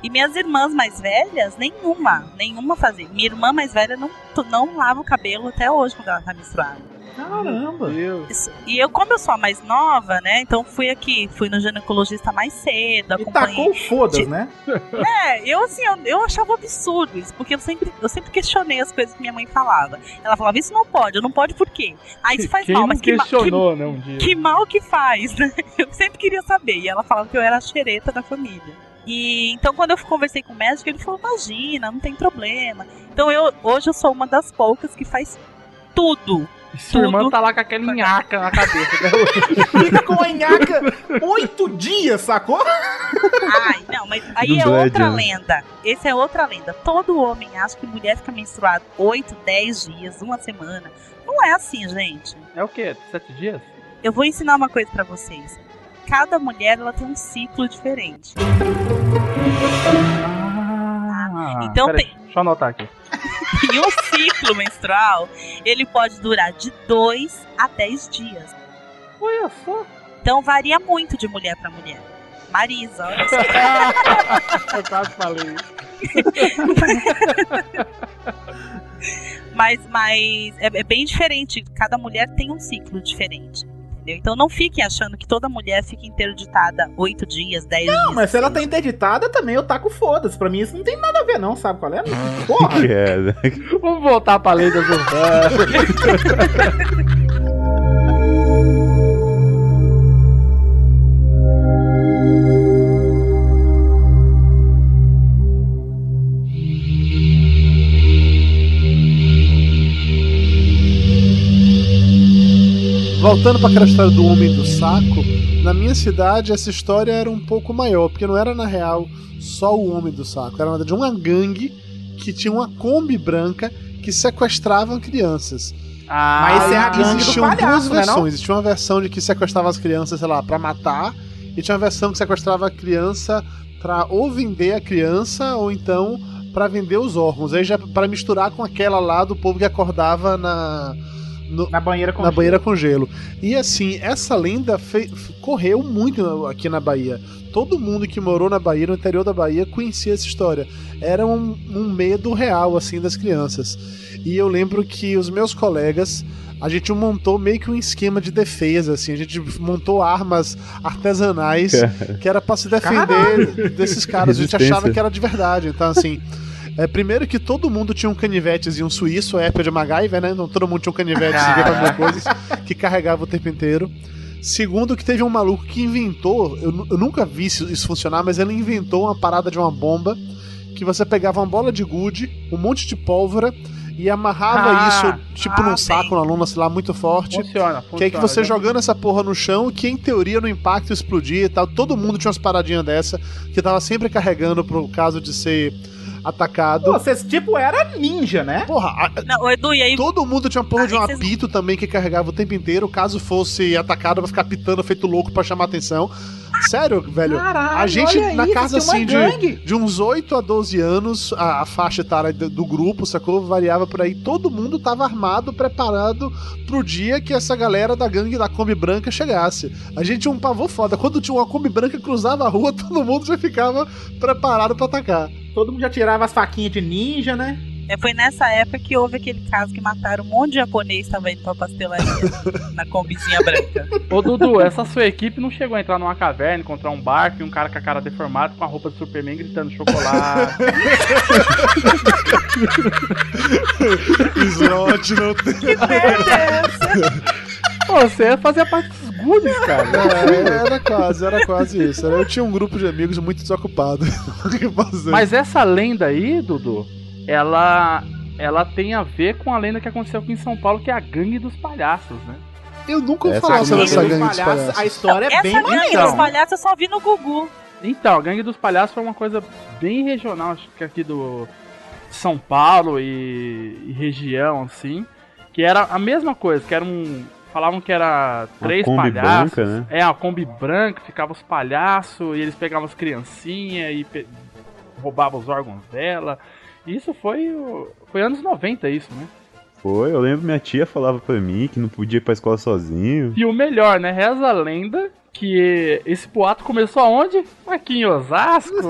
E minhas irmãs mais velhas, nenhuma, nenhuma fazia. Minha irmã mais velha não, não lava o cabelo até hoje quando ela tá menstruada. Caramba. Isso. E eu, como eu sou a mais nova, né? Então fui aqui, fui no ginecologista mais cedo, E acompanhei. tacou o foda, de- né? É, eu assim, eu, eu achava absurdo isso, porque eu sempre, eu sempre questionei as coisas que minha mãe falava. Ela falava, isso não pode, eu não pode por quê? Aí isso faz Quem mal, mas que, ma- que, né, um dia? que mal que faz, né? Eu sempre queria saber. E ela falava que eu era a xereta da família. E então quando eu conversei com o médico, ele falou, imagina, não tem problema. Então eu hoje eu sou uma das poucas que faz tudo. Sua irmã tá lá com aquela nhaca na cabeça. Fica com a nhaca oito dias, sacou? Ai, não, mas aí Do é outra né? lenda. Esse é outra lenda. Todo homem acha que mulher fica menstruada 8, 10 dias, uma semana. Não é assim, gente. É o quê? Sete dias? Eu vou ensinar uma coisa pra vocês. Cada mulher ela tem um ciclo diferente. Ah, Então peraí, tem- Deixa eu anotar aqui. E um ciclo menstrual, ele pode durar de 2 a 10 dias. Olha só. Então varia muito de mulher pra mulher. Marisa, olha só. Eu quase falei. Mas, mas é, é bem diferente. Cada mulher tem um ciclo diferente. Entendeu? Então não fiquem achando que toda mulher fica interditada 8 dias, 10 dias. Não, mas se ela tá interditada, também eu taco foda-se. Pra mim isso não tem nada a ver, não, sabe qual é? Porra! É, né? Vamos voltar pra lei das urbanas. Voltando para aquela história do homem do saco, na minha cidade essa história era um pouco maior, porque não era na real só o homem do saco, era na verdade uma gangue que tinha uma Kombi branca que sequestravam crianças. Ah, Mas esse é a gangue do existiam duas palhaço, né, não? versões. Existia uma versão de que sequestrava as crianças, sei lá, pra matar, e tinha uma versão que sequestrava a criança pra ou vender a criança ou então pra vender os órgãos. Aí já para misturar com aquela lá do povo que acordava na no- Na banheira com na gelo. banheira com gelo. E assim, essa lenda fe- correu muito aqui na Bahia. Todo mundo que morou na Bahia, no interior da Bahia, conhecia essa história. Era um, um medo real, assim, das crianças. E eu lembro que os meus colegas, a gente montou meio que um esquema de defesa, assim. A gente montou armas artesanais que era pra se defender desses caras. A gente achava que era de verdade. Então, assim. É, primeiro que todo mundo tinha um canivetes e um suíço, a época de MacGyver, né? Então todo mundo tinha um canivete e coisas que carregava o tempo inteiro. Segundo, que teve um maluco que inventou, eu, eu nunca vi isso, isso funcionar, mas ele inventou uma parada de uma bomba que você pegava uma bola de gude, um monte de pólvora e amarrava Ah, isso, tipo, ah, num saco, na lona, sei lá, muito forte. Funciona, funciona. Que aí que você né? jogando essa porra no chão, que em teoria no impacto explodia e tal. Todo mundo tinha umas paradinhas dessa, que tava sempre carregando pro caso de ser atacado. Pô, vocês tipo era ninja, né? Porra, a- Não, Edu, e aí todo mundo tinha uma porra de um vocês- apito também que carregava o tempo inteiro, caso fosse atacado pra ficar pitando feito louco pra chamar atenção. Sério, velho. Caralho, a gente, na isso, casa assim, de, de uns 8 a 12 anos, a, a faixa etária do, do grupo, sacou? Variava por aí. Todo mundo tava armado, preparado pro dia que essa galera da gangue da Kombi Branca chegasse. A gente tinha um pavor foda. Quando tinha uma Kombi Branca cruzava a rua, todo mundo já ficava preparado pra atacar. Todo mundo já tirava as faquinhas de ninja, né? É, foi nessa época que houve aquele caso que mataram um monte de japonês que tava indo pra pastelaria na combizinha branca. Ô Dudu, essa sua equipe não chegou a entrar numa caverna, encontrar um barco e um cara com a cara deformada com a roupa de Superman gritando chocolate. Slot não tem. Pô, você fazia parte dos goodies, cara. É, era quase, era quase isso. Eu tinha um grupo de amigos muito desocupado. O que fazer? Mas essa lenda aí, Dudu, ela, ela tem a ver com a lenda que aconteceu aqui em São Paulo, que é a gangue dos palhaços, né? eu nunca ouvi Essa falar é sobre essa Gangue dos palhaços. A história é Essa bem gangue maneira. dos palhaços eu só vi no Gugu. Então, a gangue dos palhaços foi uma coisa bem regional, acho que aqui do São Paulo e, e região, assim, que era a mesma coisa, que era um... Falavam que era Uma três Kombi palhaços. branca, né? É, a Kombi branca, ficava os palhaços, e eles pegavam as criancinhas e pe- roubavam os órgãos dela. Isso foi, foi anos 90 isso, né? Foi, eu lembro minha tia falava pra mim que não podia ir pra escola sozinho. E o melhor, né? Reza a lenda que esse boato começou aonde? Aqui em Osasco,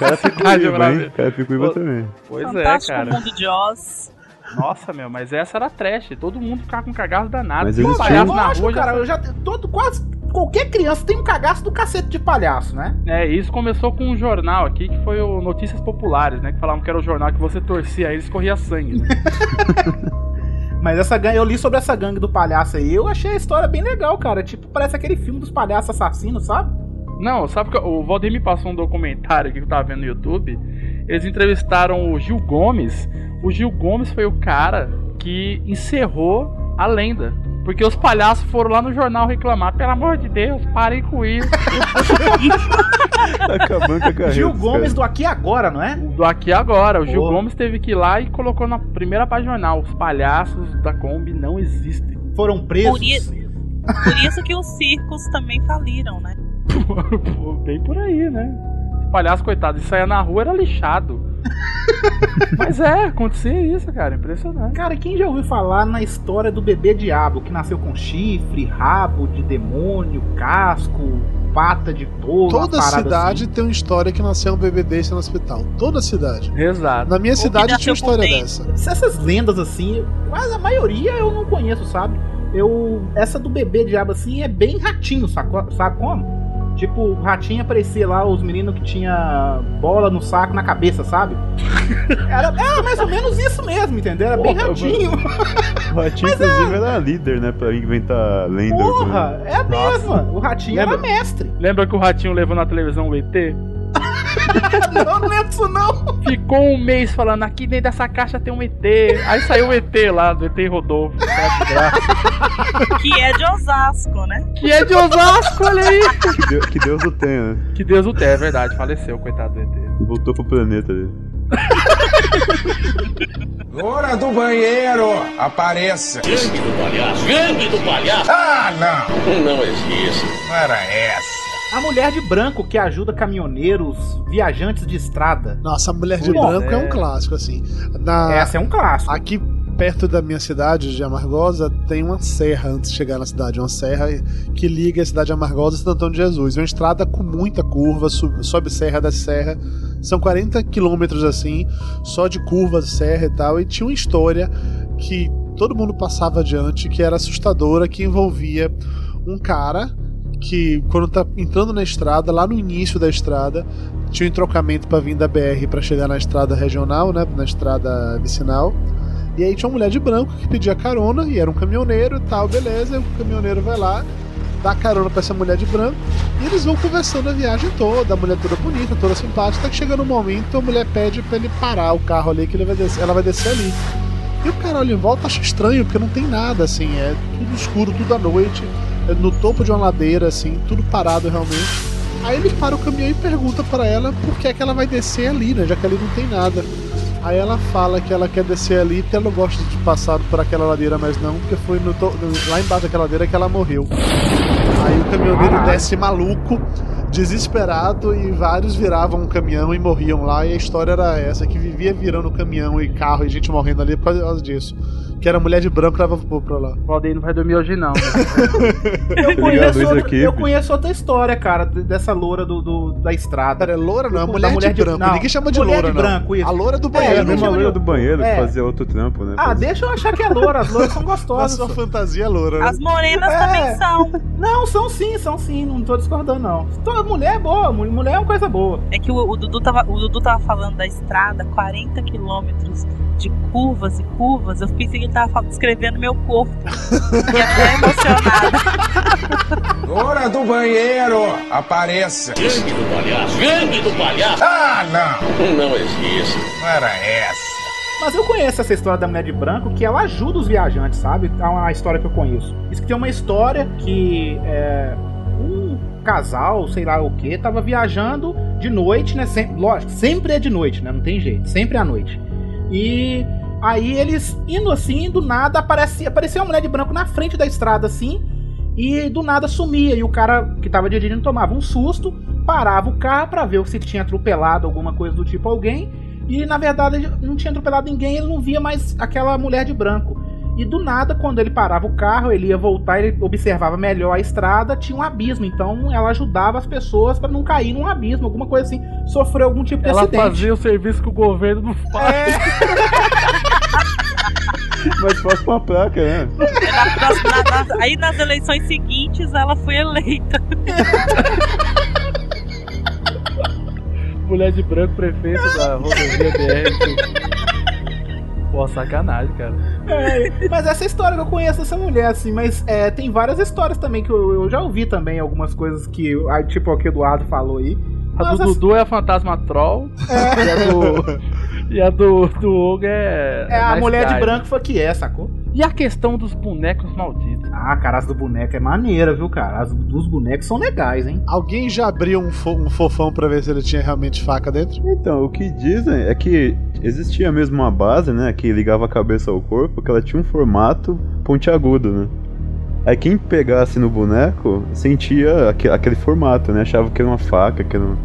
nossa cidade hein? Carapicuíba Pô, também. Pois Fantástico é, cara. mundo de Oz. Nossa, meu, mas essa era trash. Todo mundo ficava com cagaço danado. Mas eles tinham- na Lógico, rua já cara, eu já todo quase qualquer criança tem um cagaço do cacete de palhaço, né? É, isso começou com um jornal aqui que foi o Notícias Populares, né? Que falavam que era o jornal que você torcia aí, eles corria sangue. né? Mas essa gangue, eu li sobre essa gangue do palhaço aí, eu achei a história bem legal, cara. Tipo, parece aquele filme dos palhaços assassinos, sabe? Não, sabe que o Valdir me passou um documentário aqui que eu tava vendo no YouTube. Eles entrevistaram o Gil Gomes. O Gil Gomes foi o cara que encerrou a lenda. Porque os palhaços foram lá no jornal reclamar, pelo amor de Deus, parem com isso. Tá acabando com a carreira. Gil Gomes caras. do Aqui Agora, não é? Do aqui agora, o Gil Pô. Gomes teve que ir lá e colocou na primeira página do jornal: os palhaços da Kombi não existem. Foram presos. Por isso, por isso que os circos também faliram, né? Pô, Bem por aí, né? Os palhaços, coitados, saia na rua era lixado. Mas é, acontecia isso, cara, impressionante. Cara, quem já ouviu falar na história do bebê diabo, que nasceu com chifre, rabo de demônio, casco, pata de touro, Toda cidade assim? tem uma história que nasceu um bebê desse no hospital. Toda cidade. Exato. Na minha Ou cidade tinha uma história dessa. Essas lendas assim, mas a maioria eu não conheço, sabe? Eu essa do bebê diabo assim é bem ratinho, saco, sabe como? Tipo, o ratinho aparecia lá, os meninos que tinha bola no saco na cabeça, sabe? Era, era mais ou menos isso mesmo, entendeu? Era bem Porra, ratinho. O Ratinho, inclusive, era líder, né? Pra inventar lenda. Porra, é a mesma. O ratinho era Lembra? mestre. Lembra que o Ratinho levou na televisão o ET? não, não lembro disso não. Ficou um mês falando, aqui dentro dessa caixa tem um ET. Aí saiu o ET lá, do ET Rodolfo. Tá de graça. Que é de Osasco, né? que é de Osasco, olha aí. Que, Deus, que Deus o tenha, né? Que Deus o tenha, é verdade, faleceu, coitado do ET. E voltou pro planeta dele. Hora do banheiro, apareça. Gangue do palhaço. Gangue do palhaço. Ah, não, Não existe. era essa. A mulher de branco que ajuda caminhoneiros, viajantes de estrada. Nossa, a Mulher de Pô, Branco é. é. um clássico, assim. Na... Essa é um clássico. Aqui perto da minha cidade de Amargosa tem uma serra antes de chegar na cidade, uma serra que liga a cidade de Amargosa a Santo Antônio de Jesus. É uma estrada com muita curva, sobe serra da serra. São 40 quilômetros assim, só de curvas, serra e tal. E tinha uma história que todo mundo passava adiante, que era assustadora, que envolvia um cara que quando tá entrando na estrada, lá no início da estrada, tinha um entrocamento para vir da BR para chegar na estrada regional, né, na estrada vicinal. E aí tinha uma mulher de branco que pedia carona e era um caminhoneiro e tal, beleza. E o caminhoneiro vai lá, dá carona pra essa mulher de branco e eles vão conversando a viagem toda, a mulher toda bonita, toda simpática, até que no momento a mulher pede pra ele parar o carro ali que ele vai descer, ela vai descer ali. E o cara olha em volta acha estranho, porque não tem nada, assim, é tudo escuro, tudo à noite, no topo de uma ladeira, assim, tudo parado realmente. Aí ele para o caminhão e pergunta pra ela por que é que ela vai descer ali, né, já que ali não tem nada. Aí ela fala que ela quer descer ali porque ela não gosta de passar por aquela ladeira mais não, porque foi no to- lá embaixo daquela ladeira que ela morreu. Aí o caminhoneiro desce maluco, desesperado e vários viravam um caminhão e morriam lá. E a história era essa: que vivia virando caminhão e carro e gente morrendo ali por causa disso. Que era mulher de branco que levava o povo pra lá. O Valdeir não vai dormir hoje, não. Eu conheço, outra, aqui, eu conheço outra história, cara, de- dessa loura do, do- da estrada. Cara, é loura não, é Da mulher, mulher de de- branco. não, Ninguém chama de mulher loura, de não. branco, isso. A loura do É, É a banheiro. mesma de- do banheiro É. que fazia outro trampo, né? Ah, Fazia- deixa eu achar que é loura, as louras são gostosas. sua fantasia é loura. né? As morenas É. também são. Não, são sim, são sim, não tô discordando não. Toda mulher é boa, mu- mulher é uma coisa boa. É que o, o Dudu tava, o Dudu tava falando da estrada, 40 quilômetros de curvas e curvas. Eu pensei que ele tava descrevendo meu corpo. Fiquei até emocionada. Hora do banheiro, apareça. Gangue do palhaço. Gangue do palhaço. Ah, não. Não existe. Não era essa. Mas eu conheço essa história da mulher de branco que ela ajuda os viajantes, sabe? É uma história que eu conheço. Isso que tem uma história que é, um casal, sei lá o que, tava viajando de noite, né? Sempre, lógico, sempre é de noite, né? Não tem jeito, sempre é à noite. E aí eles indo assim, do nada aparecia, aparecia uma mulher de branco na frente da estrada assim, e do nada sumia. E o cara que tava dirigindo tomava um susto, parava o carro pra ver se tinha atropelado alguma coisa do tipo alguém. E na verdade não tinha atropelado ninguém, ele não via mais aquela mulher de branco. E do nada, quando ele parava o carro, ele ia voltar, ele observava melhor a estrada, tinha um abismo. Então ela ajudava as pessoas pra não cair num abismo, alguma coisa assim, sofrer algum tipo de Ela acidente. fazia o serviço que o governo não faz. Mas faz com a placa, né? Na próxima- na- na- aí nas eleições seguintes ela foi eleita. Mulher de branco, prefeito da rodovia BR. Pô, sacanagem, cara. É, mas essa história que eu conheço dessa mulher, assim, mas é, tem várias histórias também que eu, eu já ouvi também, algumas coisas que, ah, tipo o que o Eduardo falou aí. A do Dudu é a Fantasma Troll. E a do, e a do, do Hugo é. É, a Nice mulher de Guy. branco foi que é, sacou? E a questão dos bonecos malditos? Ah, cara, as do boneco é maneira, viu, cara? As dos bonecos são legais, hein? Alguém já abriu um, fo- um fofão pra ver se ele tinha realmente faca dentro? Então, o que dizem é que existia mesmo uma base, né, que ligava a cabeça ao corpo, que ela tinha um formato pontiagudo, né? Aí quem pegasse no boneco sentia aque- aquele formato, né? Achava que era uma faca, que era um...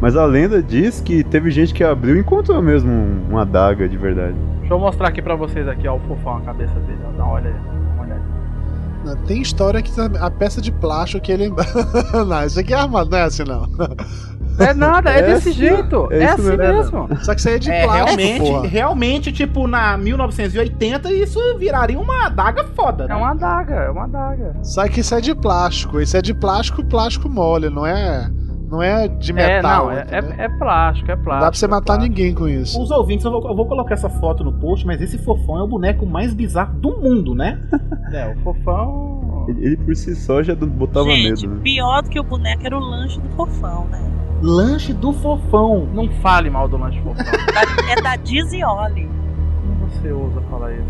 Mas a lenda diz que teve gente que abriu e encontrou mesmo um- uma adaga de verdade. Deixa eu mostrar aqui pra vocês aqui, ó, o fofão, a cabeça dele. Ó, dá uma olhada. Dá uma olhada. Tem história que a peça de plástico que ele. não, isso aqui é armado, não é assim não. É nada, é, É desse assim, jeito. é É, assim mesmo. mesmo. Só que isso aí é de É, plástico, realmente, porra. realmente, tipo, na 1980, isso viraria uma adaga foda, né? É uma adaga, é uma adaga. Só que isso é de plástico. Isso é de plástico, plástico mole, não é. Não é de É, metal. não, é, é, é plástico, é plástico. não dá pra você é matar plástico. ninguém com isso. Os ouvintes, eu vou, eu vou colocar essa foto no post, mas esse fofão é o boneco mais bizarro do mundo, né? É, o fofão. Ele, ele por si só já botava Gente, medo, né? pior do que o boneco era o lanche do fofão, né? Lanche do fofão. Não fale mal do lanche fofão. Da- é da Dizioli. Como você ousa falar isso?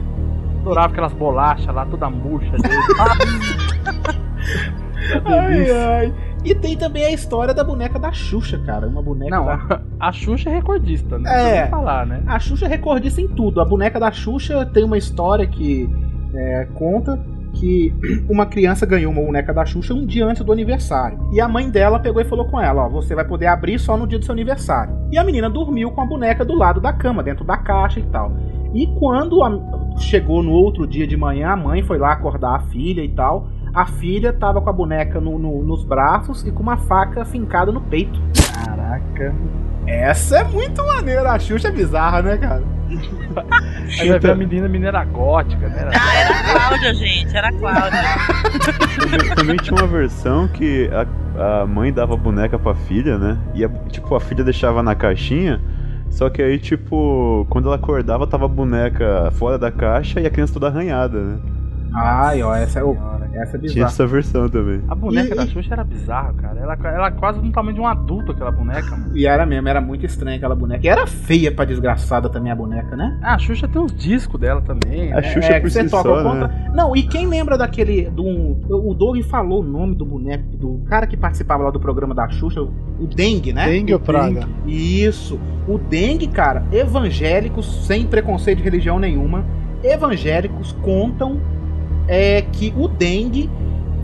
Adorava aquelas bolachas lá, toda murcha dele. Ai, ai. E tem também a história da boneca da Xuxa, cara. Uma boneca Não, da... a Xuxa é recordista, né? É. Falar, né? A Xuxa é recordista em tudo. A boneca da Xuxa tem uma história que é, conta que uma criança ganhou uma boneca da Xuxa um dia antes do aniversário. E a mãe dela pegou e falou com ela: Ó, você vai poder abrir só no dia do seu aniversário. E a menina dormiu com a boneca do lado da cama, dentro da caixa e tal. E quando a- chegou no outro dia de manhã, a mãe foi lá acordar a filha e tal. A filha tava com a boneca no- no- nos braços e com uma faca fincada no peito. Caraca. Essa é muito maneira. A Xuxa é bizarra, né, cara? Aí vai ver a menina mineira gótica, né? Era- Ah, era a Cláudia, gente, era a Cláudia. Também- Também tinha uma versão que a, a mãe dava a boneca pra filha, né? E a, tipo, a filha deixava na caixinha. Só que aí, tipo, quando ela acordava, tava a boneca fora da caixa e a criança toda arranhada, né? Ai, ó, essa é, o- essa é Tinha bizarra. essa versão também. A boneca E- da Xuxa era bizarra, cara. Ela, ela quase do tamanho de um adulto, aquela boneca, mano. E era mesmo, era muito estranha aquela boneca. E era feia pra desgraçada também a boneca, né? Ah, a Xuxa tem uns discos dela também. A né? Xuxa é, por que você si toca só, conta. né? Não, e quem lembra daquele. Do, o Doug falou o nome do boneco, do cara que participava lá do programa da Xuxa, o Dengue, né? Dengue ou praga? Isso. O Dengue, cara, evangélicos, sem preconceito de religião nenhuma, evangélicos contam é, que o Dengue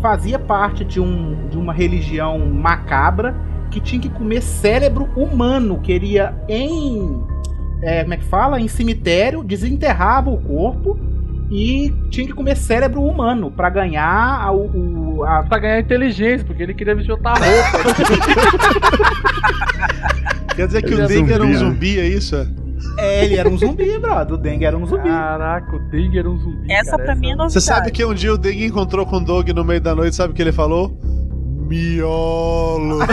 fazia parte de, um, de uma religião macabra que tinha que comer cérebro humano, queria em. é, como é que fala? Em cemitério, desenterrava o corpo e tinha que comer cérebro humano pra ganhar a, o, a- Pra ganhar inteligência, porque ele queria vestir outra roupa. Quer dizer que Ele o é Dengue era um zumbi, né? zumbi, é isso? É? É, ele era um zumbi, brother. O Dengue era um zumbi. Caraca, o Dengue era um zumbi. Essa cara, pra mim é novidade. Você sabe que um dia o Dengue encontrou com o Doug no meio da noite, sabe o que ele falou? Miolo.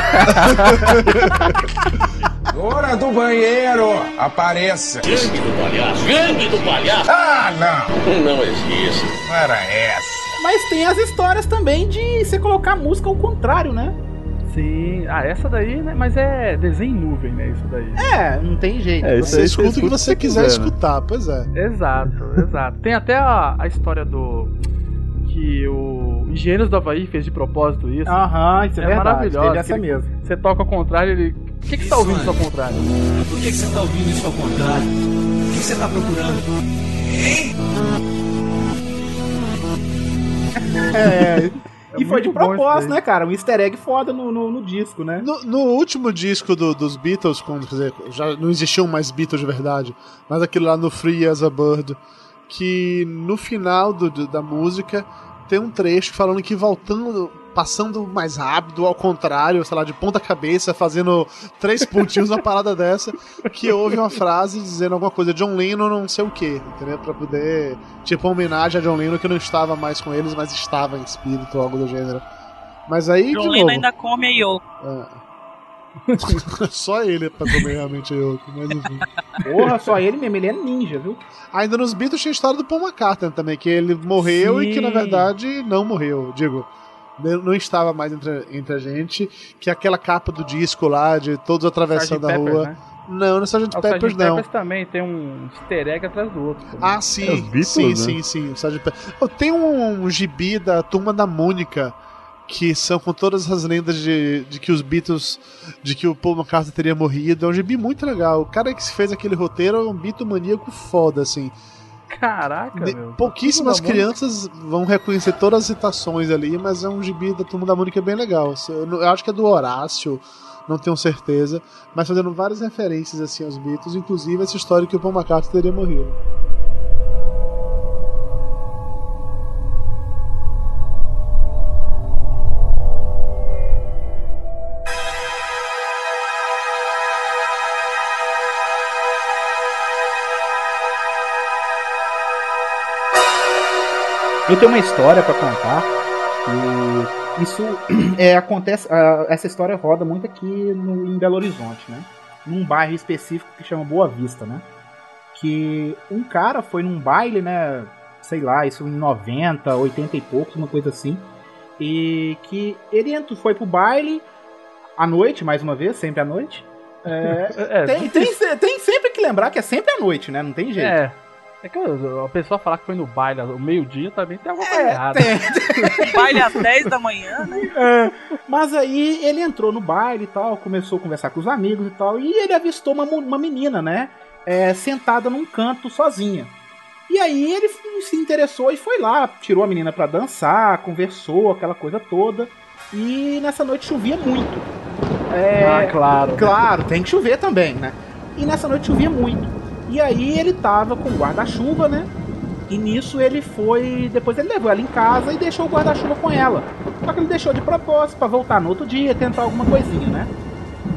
Hora do banheiro, apareça. Gangue do palhaço. Gangue do palhaço. Ah, não. Não existe. Era essa. Mas tem as histórias também de você colocar música ao contrário, né? Sim. Ah, essa daí, né? Mas é desenho em nuvem, né? Isso daí. É, não tem jeito. É, isso Você aí escuta o que escuta você se quiser né? escutar, pois é. Exato, exato. Tem até a, a história do. Que o Engenheiros do Havaí fez de propósito isso. Aham, isso é, É verdade. maravilhoso, essa aquele- mesmo. Você toca ao contrário, ele. O que, que você tá ouvindo isso ao contrário? Por que, que você tá ouvindo isso ao contrário? O que, que você tá procurando? É. E foi de propósito, né, cara? Um easter egg foda no, no, no disco, né? No, no último disco do- dos Beatles, quando quer dizer, já não existiam mais Beatles de verdade, mas aquele lá no Free as a Bird, que no final do- da música tem um trecho falando que voltando, passando mais rápido, ao contrário, sei lá, de ponta cabeça, fazendo três pontinhos uma parada dessa, que houve uma frase dizendo alguma coisa, John Lennon não sei o que, entendeu? Pra poder, tipo, uma homenagem a John Lennon que não estava mais com eles, mas estava em espírito, ou algo do gênero. Mas aí, John de Lennon ainda come a Yoko. É. só ele é pra comer realmente a Yoko, mas enfim. Porra, só ele mesmo, ele é ninja, viu? Ainda nos Beatles tinha a história do Paul McCartney também, que ele morreu e que na Sim. verdade não morreu. Digo, não estava mais entre, entre a gente, que aquela capa do disco lá, de todos atravessando Sgt. a Peppers, rua. né? Não, no Sgt. Ah, Peppers Sgt. não. Peppers também tem um easter egg atrás do outro. também. Ah, É sim, os Beatles, sim, né? sim, sim. Peppers. Oh, Tem um, gibi da Turma da Mônica que são com todas as lendas de, de que os Beatles, de que o Paul McCartney teria morrido. É um gibi muito legal. O cara que fez aquele roteiro é um Beatle maníaco foda, assim. Caraca, De- meu. pouquíssimas crianças vão reconhecer todas as citações ali, mas é um gibi da Turma da Mônica bem legal. Eu, eu acho que é do Horácio, não tenho certeza, mas fazendo várias referências assim aos Beatles, inclusive essa história que o Paul McCartney teria morrido. Eu tenho uma história pra contar. E isso é, acontece. essa história roda muito aqui no, em Belo Horizonte, né? Num bairro específico que chama Boa Vista, né? Que um cara foi num baile, né? Sei lá, isso em 90, 80 e poucos, uma coisa assim. E que ele entrou, foi pro baile à noite, mais uma vez, sempre à noite. É, É, tem, tem, se- tem sempre que lembrar que é sempre à noite, né? Não tem jeito. É. É que a pessoa falar que foi no baile ao meio-dia também tem alguma coisa É, errada. tem, Baile às 10 da manhã, né? É, mas aí ele entrou no baile e tal, começou a conversar com os amigos e tal, e ele avistou uma, uma menina, né? é, sentada num canto sozinha. E aí ele se interessou e foi lá, tirou a menina pra dançar, conversou, aquela coisa toda. E nessa noite chovia muito. É, Ah, claro. Claro, tem que chover também, né? E nessa noite chovia muito. E aí ele tava com guarda-chuva, né? E nisso ele foi. Depois ele levou ela em casa e deixou o guarda-chuva com ela. Só que ele deixou de propósito pra voltar no outro dia, tentar alguma coisinha, né?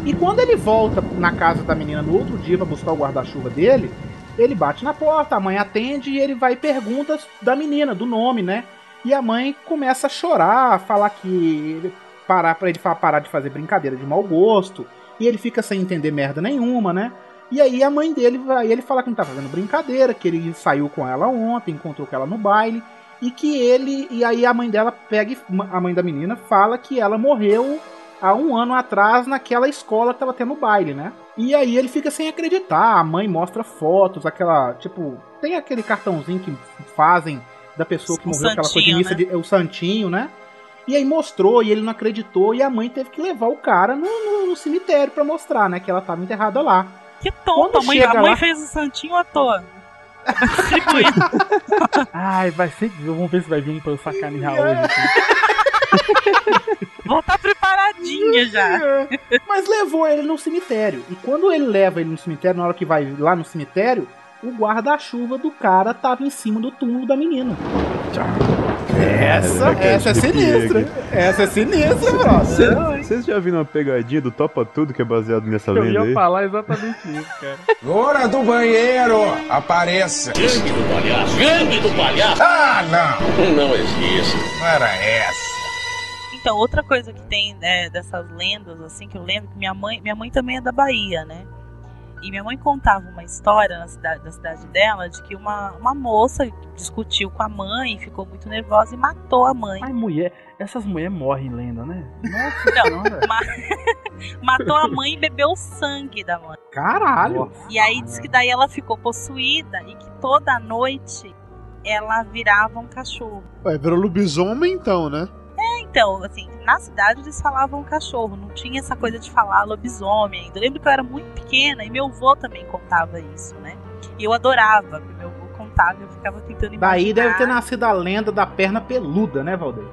E quando ele volta na casa da menina no outro dia pra buscar o guarda-chuva dele, ele bate na porta, a mãe atende e ele vai e pergunta da menina, do nome, né? E a mãe começa a chorar, a falar que parar para ele parar de fazer brincadeira de mau gosto, e ele fica sem entender merda nenhuma, né? E aí a mãe dele vai, ele fala que não tá fazendo brincadeira, que ele saiu com ela ontem, encontrou com ela no baile, e que ele e aí a mãe dela pega e- a mãe da menina fala que ela morreu há um ano atrás naquela escola que tava tendo baile, né? E aí ele fica sem acreditar, a mãe mostra fotos, aquela, tipo, tem aquele cartãozinho que fazem da pessoa que O morreu, aquela coisa de santinho, missa né? de, o santinho, né? E aí mostrou, e ele não acreditou, e a mãe teve que levar o cara no, no- no cemitério pra mostrar, né, que ela tava enterrada lá. Que tonto, a mãe, a mãe lá- fez o santinho à toa. Ai, vai ser. Vamos ver se vai vir um pra eu sacanear hoje. aqui. Vou tá preparadinha já. Mas levou ele no cemitério. E quando ele leva ele no cemitério, na hora que vai lá no cemitério, o guarda-chuva do cara tava em cima do túmulo da menina. Essa, É, essa é tipo sinistra. Essa é sinistra, brother. Vocês já viram uma pegadinha do Topa Tudo que é baseado nessa Eu lenda ia aí? falar exatamente isso, cara. Hora do banheiro, apareça. Gangue do palhaço! Gangue do palhaço! Ah, não. Não existe. Não era essa. Então, outra coisa que tem né, dessas lendas, assim, que eu lembro que minha mãe, minha mãe também é da Bahia, né? E minha mãe contava uma história na cidade, da cidade dela de que uma, uma moça discutiu com a mãe, ficou muito nervosa e matou a mãe. Ai, mulher, essas mulheres morrem em lenda, né? Não, ma- matou a mãe e bebeu o sangue da mãe. Caralho. E aí diz que daí ela ficou possuída e que toda noite ela virava um cachorro. Ué, virou lobisomem então, né? Então, assim, na cidade eles falavam cachorro, não tinha essa coisa de falar lobisomem ainda. Eu lembro que eu era muito pequena e meu avô também contava isso, né? E eu adorava, porque meu avô contava e eu ficava tentando imaginar. Daí deve ter nascido a lenda da perna peluda, né, Valdeir?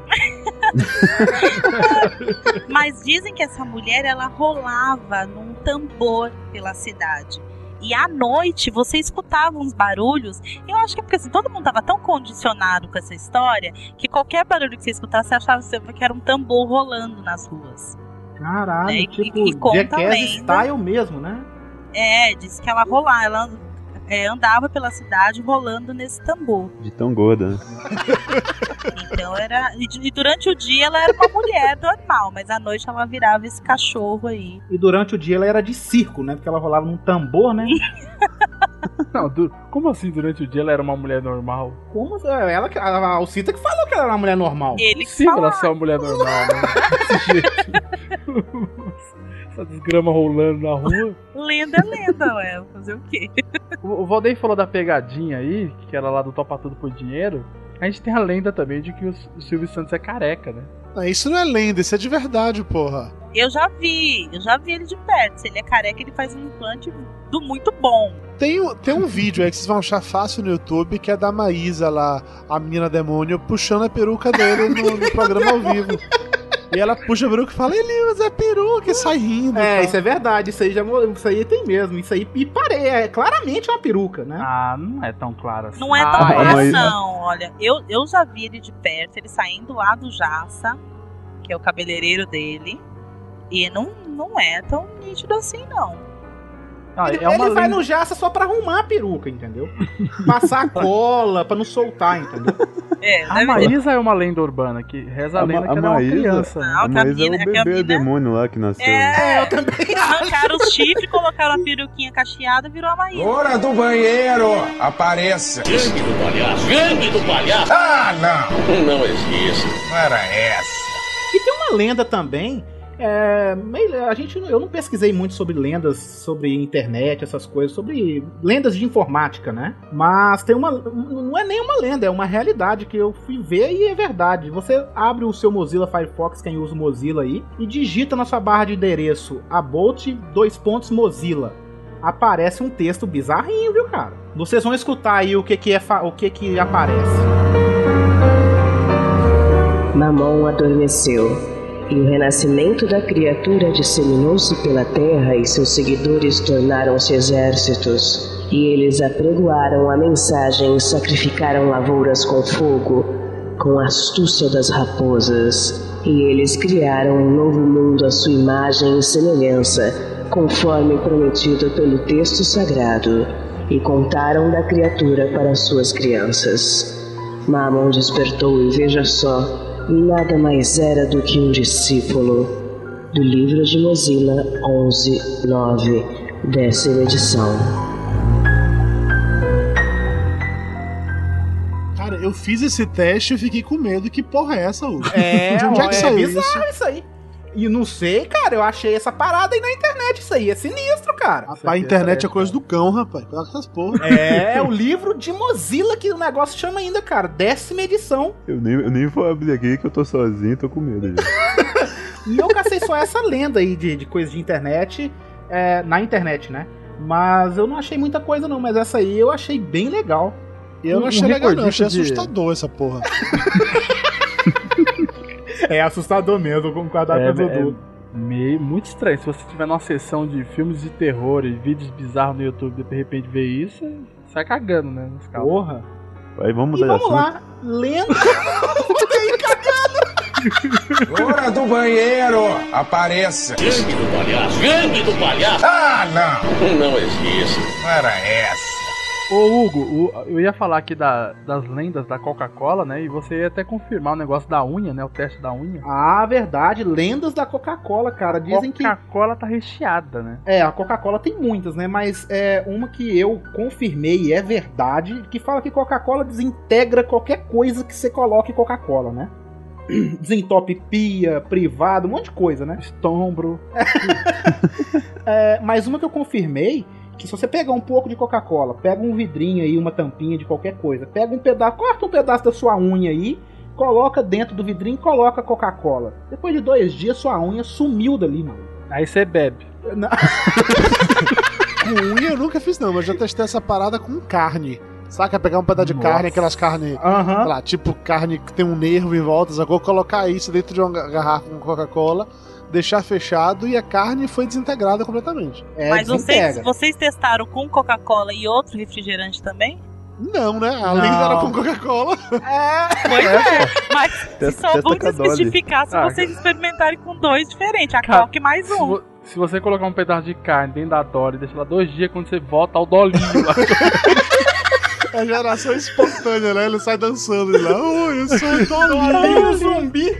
Mas dizem que essa mulher ela rolava num tambor pela cidade. E à noite você escutava uns barulhos. Eu acho que é porque assim, todo mundo tava tão condicionado com essa história que qualquer barulho que você escutasse, você achava sempre que era um tambor rolando nas ruas. Caralho, É, e- tipo e conta a Jackass lenda. style mesmo, né? É, diz que ela rolava, ela é, andava pela cidade rolando nesse tambor. De tão gorda? Então era. E, e durante o dia ela era uma mulher normal, mas à noite ela virava esse cachorro aí. E durante o dia ela era de circo, né? Porque ela rolava num tambor, né? Não, du- como assim durante o dia ela era uma mulher normal? Como ela, a Alcita que falou que ela era uma mulher normal. Ele Impossível ela ser uma mulher normal, né? Desse jeito. Essa desgrama rolando na rua. Lenda é lenda, ué. Fazer o quê? O o Valdeir falou da pegadinha aí, que era lá do Topa Tudo por Dinheiro. A gente tem a lenda também de que o, Silvio Santos é careca, né? Ah, isso não é lenda, isso é de verdade, porra. Eu já vi, eu já vi ele de perto. Se ele é careca, ele faz um implante do muito bom. Tem, um- tem um vídeo aí que vocês vão achar fácil no YouTube que é da Maísa lá, a menina demônio, puxando a peruca dele no, no programa ao vivo. E ela puxa a peruca e fala, ele usa peruca e sai rindo. É, isso é verdade, isso aí já isso aí tem mesmo. Isso aí e parei, é claramente uma peruca, né? Ah, não é tão claro assim. Não é Ah, tão é, bom, mas- não. Olha, eu, eu já vi ele de perto, ele saindo lá do Jaça, que é o cabeleireiro dele. E não, não é tão nítido assim, não. Ah, ele é uma ele vai no Jaça só pra arrumar a peruca, entendeu? Passar a cola pra não soltar, entendeu? É, A Maísa é uma lenda urbana, que reza a, A, lenda Ma- que a ela é uma criança. né? Não, a a Maísa é é o a bebê mina- demônio lá que nasceu. É, eu também arrancaram o chifre, colocaram a peruquinha cacheada e virou a Maísa. Hora do banheiro, apareça. Gangue do palhaço! Gangue do palhaço! Ah, não. Não existe. Não era essa. E tem uma lenda também. É, a gente, eu não pesquisei muito sobre lendas, sobre internet, essas coisas, sobre lendas de informática, né? Mas tem uma. Não é nem uma lenda, é uma realidade que eu fui ver e é verdade. Você abre o seu Mozilla Firefox, quem usa o Mozilla aí, e digita na sua barra de endereço about dois pontos Mozilla. Aparece um texto bizarrinho, viu, cara? Vocês vão escutar aí o que, que é o que, que aparece. Mamon adormeceu, e o renascimento da criatura disseminou-se pela terra e seus seguidores tornaram-se exércitos. E eles apregoaram a mensagem e sacrificaram lavouras com fogo, com a astúcia das raposas. E eles criaram um novo mundo à sua imagem e semelhança, conforme prometido pelo texto sagrado, e contaram da criatura para suas crianças. Mamon despertou e veja só, nada mais era do que um discípulo. Do livro de Mozilla 11.9, décima edição. Cara, eu fiz esse teste e fiquei com medo. Que porra é essa, Hugo? É, de onde é que ó, saiu bizarro isso? isso aí. E não sei, cara, eu achei essa parada aí na internet. Isso aí é sinistro, cara. A internet é coisa do cão, rapaz. Essas porra. É, é o livro de Mozilla que o negócio chama ainda, cara. Décima edição. Eu nem, eu nem vou abrir aqui que eu tô sozinho, tô com medo. E eu cacei só essa lenda aí de, de coisa de internet, é, na internet, né? Mas eu não achei muita coisa, não. Mas essa aí eu achei bem legal. Eu não Um- achei um legal, não. Achei de- assustador essa porra. É assustador mesmo, concordo É, com o Dudu. é meio, muito estranho. Se você tiver numa sessão de filmes de terror e vídeos bizarros no YouTube e de repente ver isso, sai cagando, né? Nos carros. Porra. Aí vamos E vamos assunto. lá, lenda. Hora do banheiro, apareça. Gangue do palhaço. Gangue do palhaço. Ah, não. Não existe. Não era essa. Ô Hugo, o- eu ia falar aqui da- das lendas da Coca-Cola, né? E você ia até confirmar o negócio da unha, né? O teste da unha. Ah, verdade, lendas da Coca-Cola, cara. Dizem que. Coca-Cola tá recheada, né? É, a Coca-Cola tem muitas, né? Mas é uma que eu confirmei e é verdade, que fala que Coca-Cola desintegra qualquer coisa que você coloque em Coca-Cola, né? Desentope pia, privado, um monte de coisa, né? Estombro. É, mas uma que eu confirmei, que se você pegar um pouco de Coca-Cola, pega um vidrinho aí, uma tampinha de qualquer coisa, pega um pedaço, corta um pedaço da sua unha aí, coloca dentro do vidrinho e coloca Coca-Cola. Depois de dois dias, sua unha sumiu dali, mano. Aí você bebe. Com unha eu nunca fiz, não, mas já testei essa parada com carne. Saca? Pegar um pedaço de Nossa. carne, aquelas sei lá, tipo carne que tem um nervo em volta, sacou? Colocar isso dentro de uma garrafa com Coca-Cola, deixar fechado e a carne foi desintegrada completamente. É, Mas vocês, vocês testaram com Coca-Cola e outro refrigerante também? Não, né? A lenda era com Coca-Cola. Pois é, mas Testa- se só vão Dolly. desmistificar se Ah, vocês experimentarem com dois diferentes, a Cara, Coca e mais Se, um. vo- se você colocar um pedaço de carne dentro da Dory e deixar lá dois dias, quando você volta ao dolinho lá. É a geração espontânea, né? Ele sai dançando de lá. Oi, eu sou Dolinho, Dolinho. zumbi.